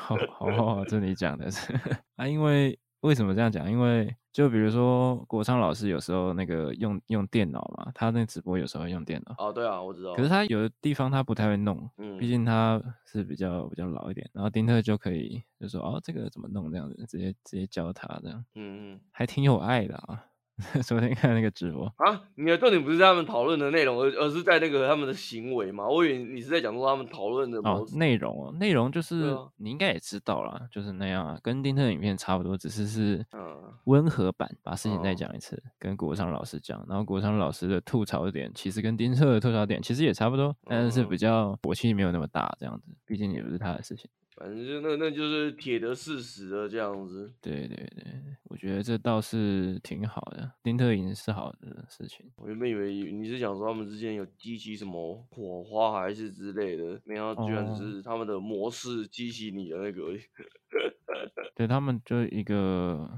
好好好，这你讲的是 啊，因为为什么这样讲？因为就比如说国昌老师有时候那个用用电脑嘛，他那直播有时候用电脑。哦，对啊，我知道。可是他有的地方他不太会弄，嗯，毕竟他是比较比较老一点。然后丁特就可以就说哦，这个怎么弄这样子，直接直接教他这样，嗯嗯，还挺有爱的啊。昨天看那个直播啊，你的重点不是在他们讨论的内容，而而是在那个他们的行为嘛？我以为你是在讲说他们讨论的哦内容哦，内容就是、啊、你应该也知道啦，就是那样啊，跟丁特的影片差不多，只是是温和版，把事情再讲一次，嗯、跟国昌老师讲，然后国昌老师的吐槽点其实跟丁特的吐槽点其实也差不多，但是是比较火气没有那么大这样子，毕竟也不是他的事情。反正就那那就是铁的事实了，这样子。对对对，我觉得这倒是挺好的，丁特赢是好的事情。我原本以为你是想说他们之间有激起什么火花还是之类的，没想到居然只是他们的模式激起你的那个。对，他们就一个。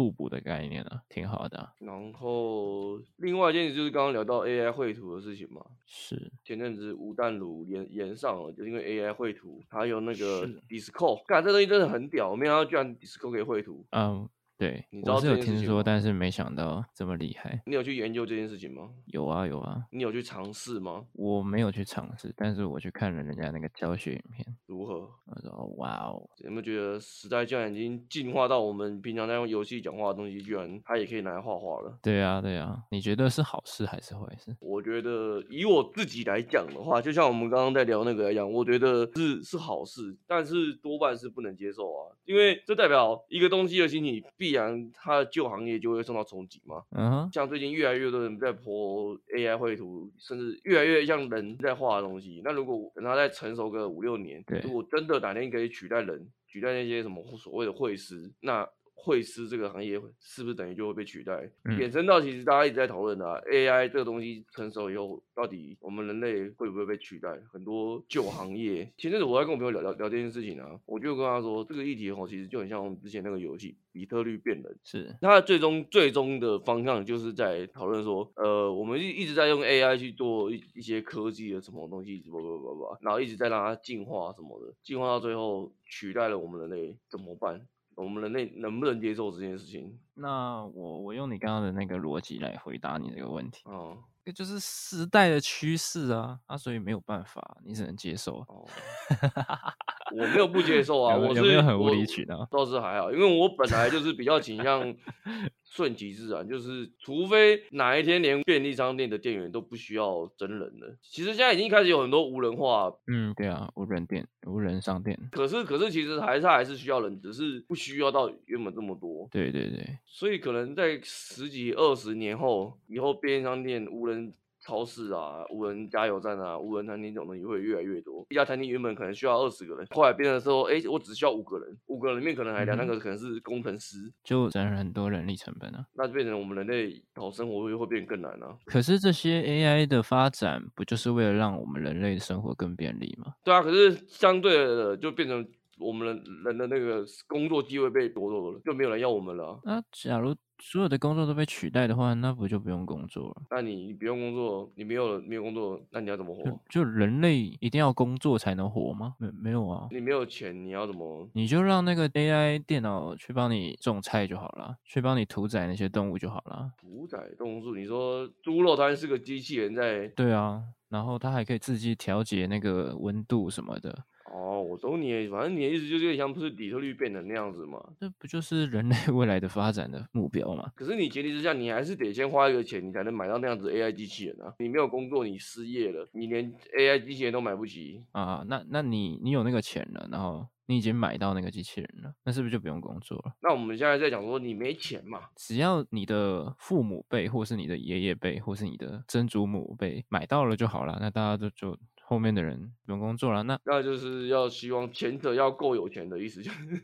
互补的概念啊，挺好的啊。然后另外一件事就是刚刚聊到 AI 绘图的事情嘛，是前阵子吴淡如连连上了，就因为 AI 绘图，还有那个 Discord，干这东西真的很屌，没想到居然 Discord 可以绘图。嗯。对，你知道我是有听说，但是没想到这么厉害。你有去研究这件事情吗？有啊，有啊。你有去尝试吗？我没有去尝试，但是我去看了人家那个教学影片。如何？我说哇哦，有没有觉得时代居然已经进化到我们平常在用游戏讲话的东西，居然它也可以拿来画画了？对啊，对啊。你觉得是好事还是坏事？我觉得以我自己来讲的话，就像我们刚刚在聊那个一样，我觉得是是好事，但是多半是不能接受啊，因为这代表一个东西的兴起必然它的。旧行业就会受到冲击嘛。嗯哼，像最近越来越多人在泼 AI 绘图，甚至越来越像人在画的东西。那如果等它再成熟个五六年，如果真的哪天可以取代人，取代那些什么所谓的绘师，那。绘师这个行业是不是等于就会被取代？嗯、衍生到其实大家一直在讨论的、啊、AI 这个东西成熟以后，到底我们人类会不会被取代？很多旧行业，前阵子我在跟我朋友聊聊聊这件事情啊，我就跟他说，这个议题哦，其实就很像我们之前那个游戏《比特律变人》，是它最终最终的方向就是在讨论说，呃，我们一一直在用 AI 去做一一些科技的什么东西，不不不不，然后一直在让它进化什么的，进化到最后取代了我们人类怎么办？我们人类能不能接受这件事情？那我我用你刚刚的那个逻辑来回答你这个问题。哦，这就是时代的趋势啊，啊，所以没有办法，你只能接受。哦，我没有不接受啊，我是有没有很无理取闹？倒是还好，因为我本来就是比较倾向。顺其自然，就是除非哪一天连便利商店的店员都不需要真人了。其实现在已经开始有很多无人化，嗯，对啊，无人店、无人商店。可是，可是其实还是还是需要人，只是不需要到原本这么多。对对对，所以可能在十几二十年后，以后便利商店无人。超市啊，无人加油站啊，无人餐厅这种东西会越来越多。一家餐厅原本可能需要二十个人，后来变成说，哎、欸，我只需要五个人，五个人里面可能还两三个可能是工程师，嗯、就省了很多人力成本啊。那就变成我们人类讨生活会会变更难啊。可是这些 AI 的发展不就是为了让我们人类的生活更便利吗？对啊，可是相对的就变成我们人人的那个工作机会被夺走了，就没有人要我们了。那假如。所有的工作都被取代的话，那不就不用工作了？那你你不用工作，你没有没有工作，那你要怎么活？就，就人类一定要工作才能活吗？没没有啊？你没有钱，你要怎么？你就让那个 AI 电脑去帮你种菜就好了，去帮你屠宰那些动物就好了。屠宰动物？你说猪肉它是个机器人在？对啊，然后它还可以自己调节那个温度什么的。哦，我懂你，反正你的意思就是像不是底特律变成那样子嘛？这不就是人类未来的发展的目标吗？可是你前提之下，你还是得先花一个钱，你才能买到那样子 AI 机器人啊！你没有工作，你失业了，你连 AI 机器人都买不起啊！那那你你有那个钱了，然后。你已经买到那个机器人了，那是不是就不用工作了？那我们现在在讲说你没钱嘛？只要你的父母辈，或是你的爷爷辈，或是你的曾祖母辈买到了就好了，那大家都就。后面的人不用工作了，那那就是要希望前者要够有钱的意思，就是。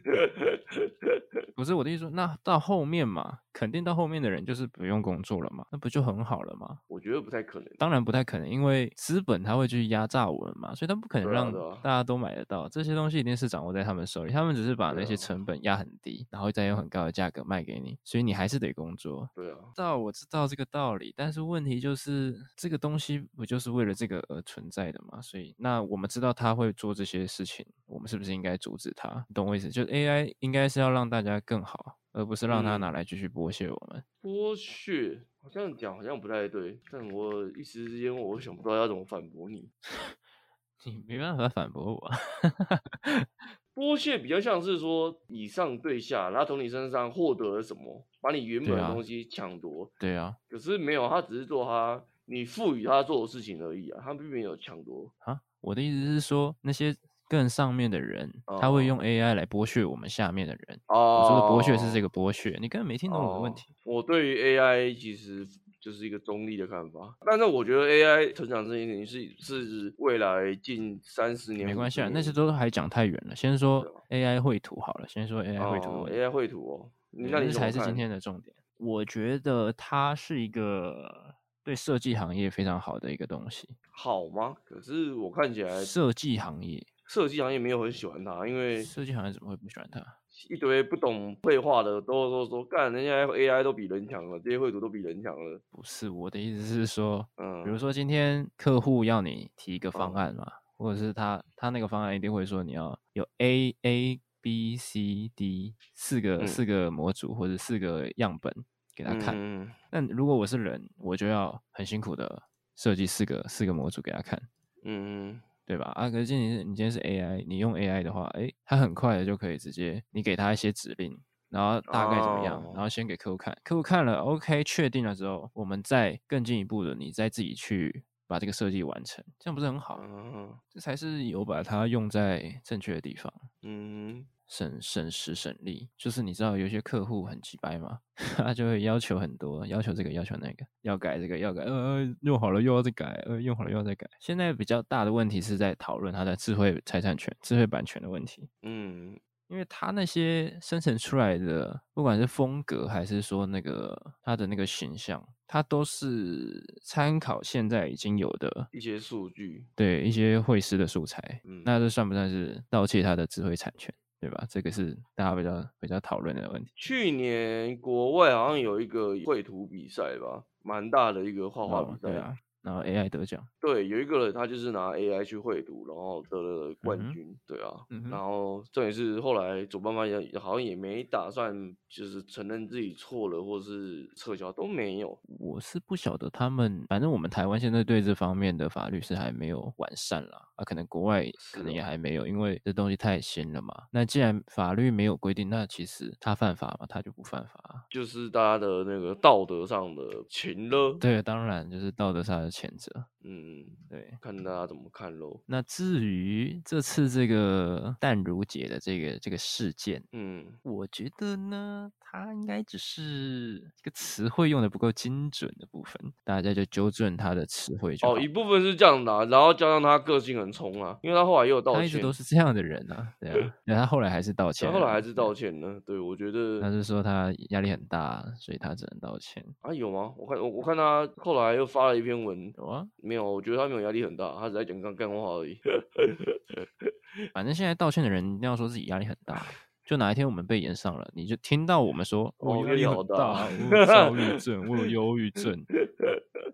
不是我的意思说，那到后面嘛，肯定到后面的人就是不用工作了嘛，那不就很好了吗？我觉得不太可能，当然不太可能，因为资本他会去压榨我们嘛，所以他不可能让大家都买得到，这些东西一定是掌握在他们手里，他们只是把那些成本压很低，然后再用很高的价格卖给你，所以你还是得工作。对啊，道我知道这个道理，但是问题就是这个东西不就是为了这个而存在的嘛？所以，那我们知道他会做这些事情，我们是不是应该阻止他？你懂我意思？就 AI 应该是要让大家更好，而不是让他拿来继续剥削我们。嗯、剥削，好像讲好像不太对，但我一时之间我想不到要怎么反驳你。你没办法反驳我。剥削比较像是说以上对下，然后从你身上获得了什么，把你原本的东西抢夺。对啊。可是没有，他只是做他。你赋予他做的事情而已啊，他并没有抢夺啊。我的意思是说，那些更上面的人，哦、他会用 AI 来剥削我们下面的人。哦，我说的剥削是这个剥削，你根本没听懂我的问题。哦、我对于 AI 其实就是一个中立的看法，但是我觉得 AI 成长这件事情是是未来近三十年没关系啊，那些都还讲太远了。先说 AI 绘图好了，先说 AI 绘图、哦。AI 绘图哦，那你才是今天的重点。我觉得它是一个。对设计行业非常好的一个东西，好吗？可是我看起来设计行业，设计行业没有很喜欢他，因为设计行业怎么会不喜欢他？一堆不懂绘画的都都说干，人家 AI 都比人强了，这些绘图都比人强了。不是，我的意思是说，嗯，比如说今天客户要你提一个方案嘛，嗯、或者是他他那个方案一定会说你要有 A A B C D 四个、嗯、四个模组或者四个样本。给他看，嗯、但如果我是人，我就要很辛苦的设计四个四个模组给他看，嗯，对吧？啊，可是今天你今天是 AI，你用 AI 的话，哎，它很快的就可以直接你给它一些指令，然后大概怎么样，哦、然后先给客户看，客户看了，OK，确定了之后，我们再更进一步的，你再自己去把这个设计完成，这样不是很好？嗯，这才是有把它用在正确的地方，嗯。省省时省力，就是你知道有些客户很急掰嘛，他就会要求很多，要求这个要求那个，要改这个要改，呃，用好了又要再改，呃，用好了又要再改。现在比较大的问题是在讨论他的智慧财产权、智慧版权的问题。嗯，因为他那些生成出来的，不管是风格还是说那个他的那个形象，它都是参考现在已经有的一些数据，对一些会师的素材。嗯，那这算不算是盗窃他的智慧产权？对吧？这个是大家比较比较讨论的问题。去年国外好像有一个绘图比赛吧，蛮大的一个画画比赛。对啊。然后 AI 得奖，对，有一个人他就是拿 AI 去绘图，然后得了冠军，嗯、对啊，嗯、然后这也是后来主办方也好像也没打算就是承认自己错了，或是撤销都没有。我是不晓得他们，反正我们台湾现在对这方面的法律是还没有完善啦，啊，可能国外可能也还没有，啊、因为这东西太新了嘛。那既然法律没有规定，那其实他犯法嘛，他就不犯法，就是大家的那个道德上的情了。对，当然就是道德上的。谴责，嗯，对，看大家怎么看喽。那至于这次这个淡如姐的这个这个事件，嗯，我觉得呢，他应该只是这个词汇用的不够精准的部分，大家就纠正他的词汇就好。哦，一部分是这样的，啊，然后加上他个性很冲啊，因为他后来也有道歉，他一直都是这样的人啊，对啊，那他后来还是道歉，他后来还是道歉呢。对，我觉得他是说他压力很大，所以他只能道歉啊？有吗？我看我我看他后来又发了一篇文。有啊，没没有，我觉得他没有压力很大，他只在讲干干话而已。反正现在道歉的人一定要说自己压力很大，就哪一天我们被延上了，你就听到我们说我压力好大，我有躁郁症，我有忧郁症。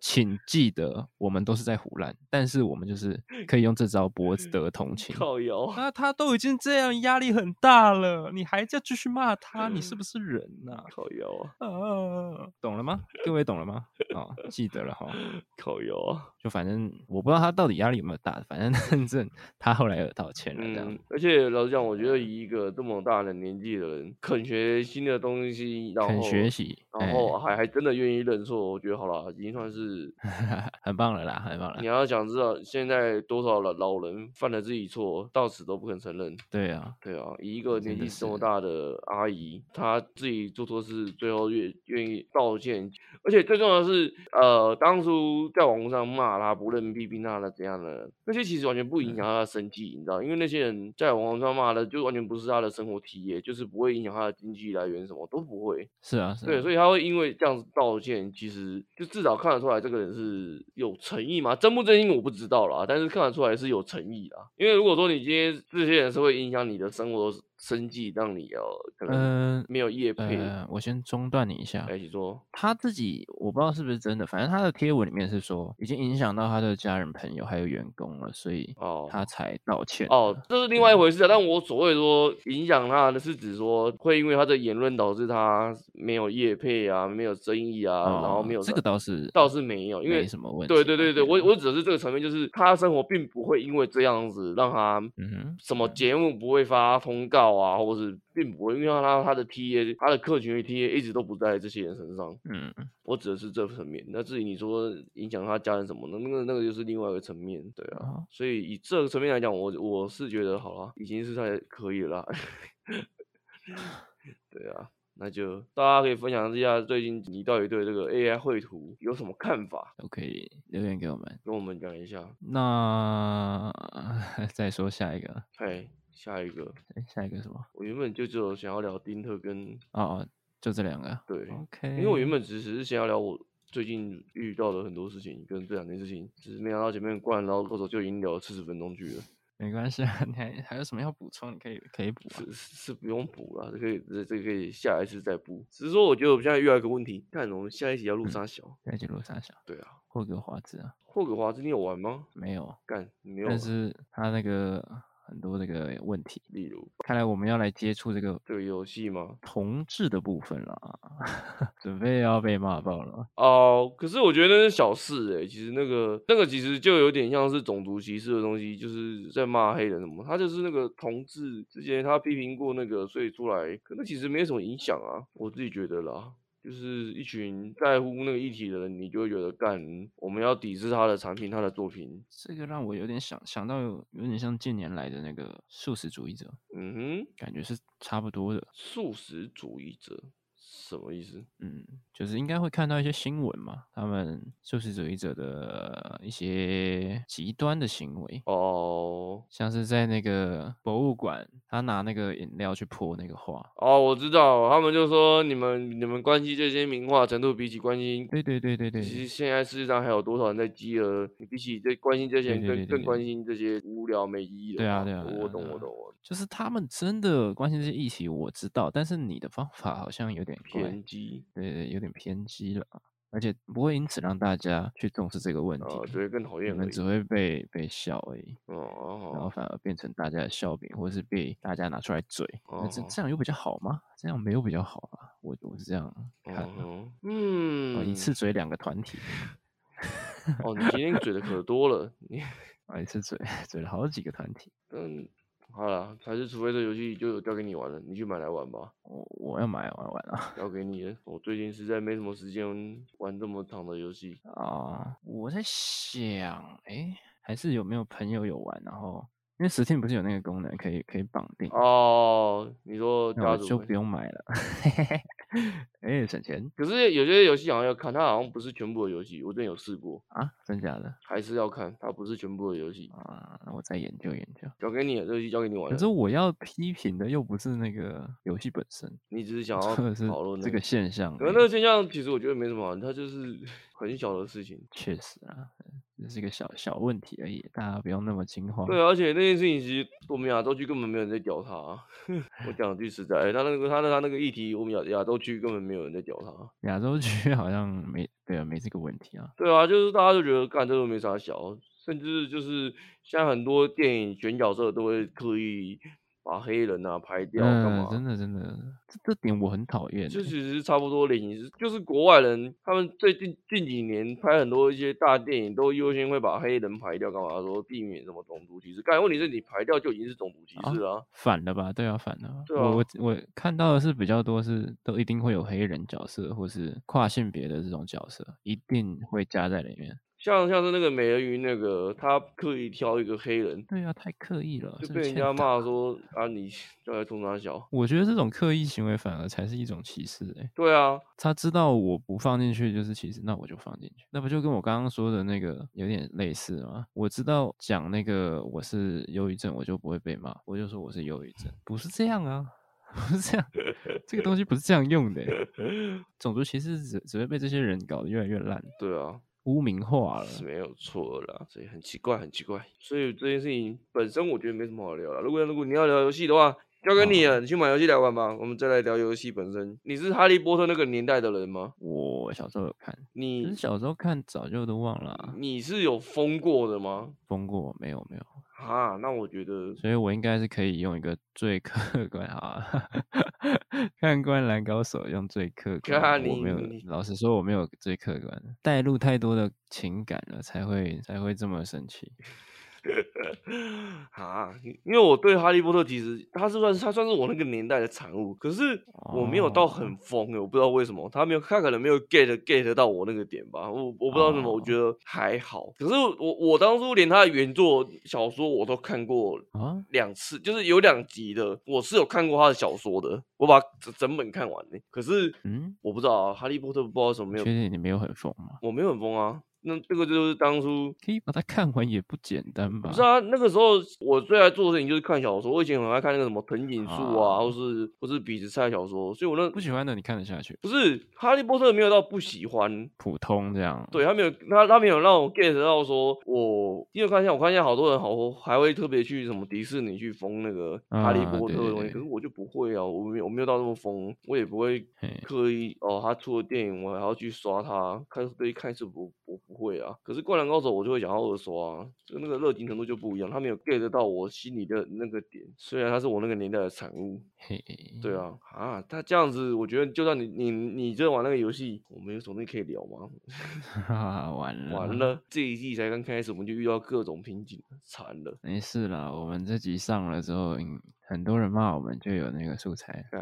请记得，我们都是在胡乱，但是我们就是可以用这招博得同情。靠油，那他都已经这样，压力很大了，你还在继续骂他，你是不是人呐、啊？靠腰啊，啊！懂了吗？各位懂了吗？哦，记得了哈。靠油啊，就反正我不知道他到底压力有没有大，反正反正他后来有道歉了这样。嗯、而且老实讲，我觉得以一个这么大大的年纪的人肯学新的东西，然后肯学习，然后还还真的愿意认错，我觉得好了，已经算是 很棒了啦，很棒了。你要想知道现在多少老老人犯了自己错，到死都不肯承认。对啊，对啊，以一个年纪这么大的阿姨，她自己做错事，最后愿愿意道歉，而且最重要的是，呃，当初在网络上骂她、不认批评她的怎样的，那些其实完全不影响她的生计，嗯、你知道，因为那些人在网络上骂的，就完全不是她的生活体验，就是不会影响他的经济来源，什么都不会。是啊，是啊，对，所以他会因为这样子道歉，其实就至少看得出来这个人是有诚意嘛，真不真心我不知道啦，但是看得出来是有诚意啦。因为如果说你今天这些人是会影响你的生活。生计让你要可能没有业配、呃呃，我先中断你一下。一起说他自己，我不知道是不是真的，反正他的贴文里面是说已经影响到他的家人、朋友还有员工了，所以哦，他才道歉。哦，这是另外一回事啊。但我所谓说影响他的是指说会因为他的言论导致他没有业配啊，没有生意啊，哦、然后没有这个倒是倒是没有，因为没什么问题。对对对对，我我指的是这个层面，就是他生活并不会因为这样子让他嗯哼什么节目不会发通告。啊，或是并不会，因为他他的 TA，他的客群的 TA 一直都不在这些人身上。嗯，我指的是这层面。那至于你说影响他家人什么的，那个那个就是另外一个层面。对啊，哦、所以以这个层面来讲，我我是觉得好了，已经是太可以了。对啊，那就大家可以分享一下最近你到底对这个 AI 绘图有什么看法？都可以留言给我们，跟我们讲一下。那 再说下一个。嘿。下一个，哎，下一个什么？我原本就只有想要聊丁特跟哦哦，就这两个。对，OK。因为我原本只是想要聊我最近遇到的很多事情跟这两件事情，只是没想到前面灌然后过手就已经聊了四十分钟去了。没关系啊，你还还有什么要补充？你可以可以补啊。是是不用补了，这可以这这可以下一次再补。只是说我觉得我们现在遇到一个问题，看我们下一集要录啥小？下一集录啥小？对啊，霍格华兹啊。霍格华兹你有玩吗？没有，干没有。但是他那个。很多这个问题，例如，看来我们要来接触这个这个游戏吗？同志的部分了，准备要被骂爆了哦。Uh, 可是我觉得那是小事哎，其实那个那个其实就有点像是种族歧视的东西，就是在骂黑人什么。他就是那个同志之前他批评过那个，所以出来，可能其实没有什么影响啊，我自己觉得啦。就是一群在乎那个议题的人，你就会觉得干，我们要抵制他的产品，他的作品。这个让我有点想想到有，有点像近年来的那个素食主义者，嗯哼，感觉是差不多的。素食主义者。什么意思？嗯，就是应该会看到一些新闻嘛，他们素食主义者的一些极端的行为哦，像是在那个博物馆，他拿那个饮料去泼那个画哦，我知道，他们就说你们你们关心这些名画程度，比起关心，对对对对对，其实现在世界上还有多少人在饥饿？你比起这关心这些人，更更关心这些无聊没意义的。对啊对啊，我懂我懂我，就是他们真的关心这些议题，我知道，但是你的方法好像有点。偏激，对对，有点偏激了，而且不会因此让大家去重视这个问题，哦，只会更讨厌，可能只会被被笑而已，哦，然后反而变成大家的笑柄，或者是被大家拿出来嘴，那这这样又比较好吗？这样没有比较好啊，我我是这样看，嗯，一次嘴两个团体，哦，你今天嘴的可多了，你啊，一次嘴 嘴了好几个团体，嗯。好了，还是除非这游戏就交给你玩了，你去买来玩吧。我我要买玩玩啊，交给你了。我最近实在没什么时间玩这么长的游戏啊。我在想，哎、欸，还是有没有朋友有玩，然后。因为 Steam 不是有那个功能可以可以绑定哦？你说就不用买了，哎、欸，省钱。可是有些游戏好像要看，它好像不是全部的游戏。我之前有试过啊，真假的？还是要看，它不是全部的游戏啊。那我再研究研究。交给你了，这游戏交给你玩。可是我要批评的又不是那个游戏本身，你只是想要讨论这个现象。可是那个现象其实我觉得没什么，它就是 很小的事情。确实啊。只是一个小小问题而已，大家不用那么惊慌。对，而且那件事情其实我们亚洲区根本没有人在屌他。我讲句实在，他那个他那他那个议题，我们亚亚洲区根本没有人在屌他。亚洲区 好像没对啊，没这个问题啊。对啊，就是大家都觉得干这个没啥小，甚至就是像很多电影选角色都会刻意把黑人啊排掉干嘛？真的真的，这这点我很讨厌。这其实差不多的意思，就是国外人他们最近近几年拍很多一些大电影，都优先会把黑人排掉干嘛？说避免什么种族歧视。但问题是你排掉就已经是种族歧视了，啊啊，反了吧？对啊，反了。对啊，我我看到的是比较多是都一定会有黑人角色或是跨性别的这种角色，一定会加在里面。像像是那个美人鱼那个，他刻意挑一个黑人，对啊，太刻意了，就被人家骂说啊，你叫来冲三小。我觉得这种刻意行为反而才是一种歧视哎、欸。对啊，他知道我不放进去就是歧视，那我就放进去，那不就跟我刚刚说的那个有点类似吗？我知道讲那个我是忧郁症，我就不会被骂，我就说我是忧郁症，不是这样啊，不是这样，这个东西不是这样用的、欸。种族歧视只只会被这些人搞得越来越烂。对啊。污名化了是没有错啦，所以很奇怪，很奇怪。所以这件事情本身我觉得没什么好聊了。如果如果你要聊游戏的话，交给你了，你去买游戏来玩吧。我们再来聊游戏本身。你是哈利波特那个年代的人吗？我小时候有看，你小时候看早就都忘了啊。你是有疯过的吗？疯过没有没有。啊，那我觉得，所以我应该是可以用一个最客观 啊，看《灌篮高手》用最客观，我没有，老实说我没有最客观，带入太多的情感了，才会才会这么生气。啊，因为我对哈利波特其实他是算是他算是我那个年代的产物，可是我没有到很疯，我不知道为什么他没有，他可能没有 get get 到我那个点吧，我我不知道为什么，我觉得还好。可是我我当初连他的原作小说我都看过两次，就是有两集的，我是有看过他的小说的，我把整整本看完呢。可是嗯，我不知道啊，哈利波特不知道为什么没有。确定你没有很疯吗？我没有很疯啊。那这个就是当初可以把它看完也不简单吧？不是啊，那个时候我最爱做的事情就是看小说。我以前很爱看那个什么藤井树啊，啊或是或是比子蔡小说，所以我那不喜欢的你看得下去？不是哈利波特没有到不喜欢，普通这样。对，他没有他他没有让我 get 到说我因为看一下我看一下好多人好还会特别去什么迪士尼去封那个哈利波特的东西，啊、对对对，可是我就不会啊，我没有我没有到那么疯，我也不会刻意哦，他出了电影我还要去刷他看对看是不我不会啊，可是。灌篮高手我就会想要二刷啊，就那个热情程度就不一样，他没有 get 到我心里的那个点。虽然他是我那个年代的产物，嘿嘿对啊，啊，他这样子，我觉得就算你你你这玩那个游戏，我们有什么可以聊吗？完了完了，这一季才刚开始，我们就遇到各种瓶颈，惨了。没事啦，我们这集上了之后，很多人骂我们，就有那个素材。啊，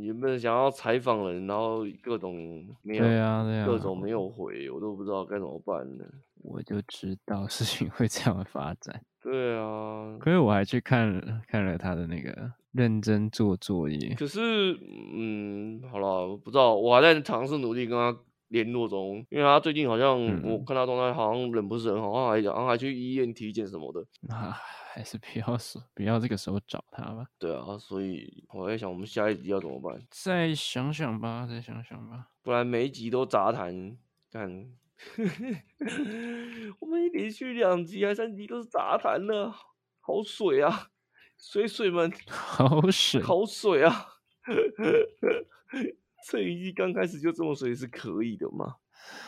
原本想要采访人，然后各种没有，对啊对啊，各种没有回，我都不知道该怎么办呢。我就知道事情会这样发展。对啊，可是我还去看看了他的那个认真做作业。可是，嗯，好了，不知道，我还在尝试努力跟他联络中，因为他最近好像、嗯、我看他状态好像人不是很好，好像还，好像还去医院体检什么的。啊，还是不要说，不要这个时候找他吧。对啊，所以我在想，我们下一集要怎么办？再想想吧，再想想吧，不然每一集都杂谈，干。我们连续两集还三集都是杂谈呢，好水啊，水水们，好水，好水啊！这一季刚开始就这么水是可以的吗？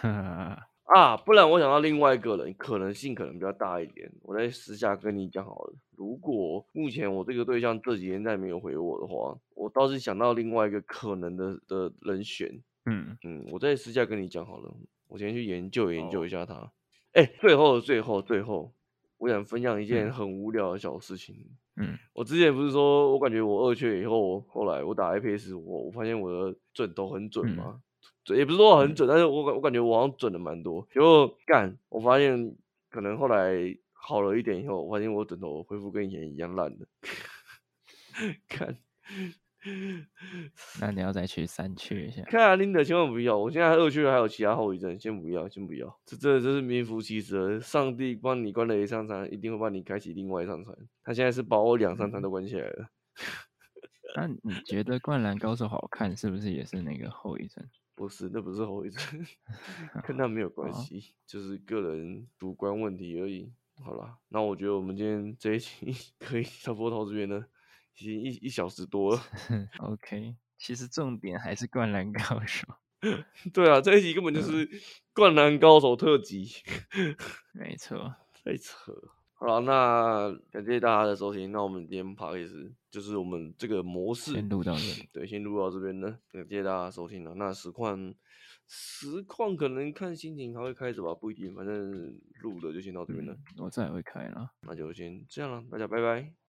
啊，不然我想到另外一个人，可能性可能比较大一点，我在私下跟你讲好了。如果目前我这个对象这几天再没有回我的话，我倒是想到另外一个可能的的人选。嗯嗯，我在私下跟你讲好了。我先去研究研究一下他。哎、oh. 欸，最后最后最后，我想分享一件很无聊的小事情。嗯，我之前不是说我感觉我二缺以后，后来我打 iPS，我我发现我的准头很准嘛？准、嗯、也不是说很准，嗯、但是我感我感觉我好像准的蛮多。结果干，我发现可能后来好了一点以后，我发现我枕头恢复跟以前一样烂了。看。那你要再去三去一下。看啊，林德千万不要！我现在二缺还有其他后遗症，先不要，先不要。这真的这是名副其实，上帝帮你关了一扇窗，一定会帮你开启另外一扇窗。他现在是把我两扇窗都关起来了。那你觉得《灌篮高手》好看，是不是也是那个后遗症？不是，那不是后遗症，跟他没有关系，就是个人主观问题而已。好了，那我觉得我们今天这一期可以差不多到这边了。已经一一小时多了，OK。其实重点还是灌篮高手。对啊，这一集根本就是灌篮高手特辑。没错，太扯。好了，那感谢大家的收听。那我们今天 Podcast 就是我们这个模式先录到这里，对，先录到这边呢。感谢大家收听了。那实况实况可能看心情还会开着吧，不一定。反正录的就先到这边了。嗯、我再也会开了，那就先这样了，大家拜拜。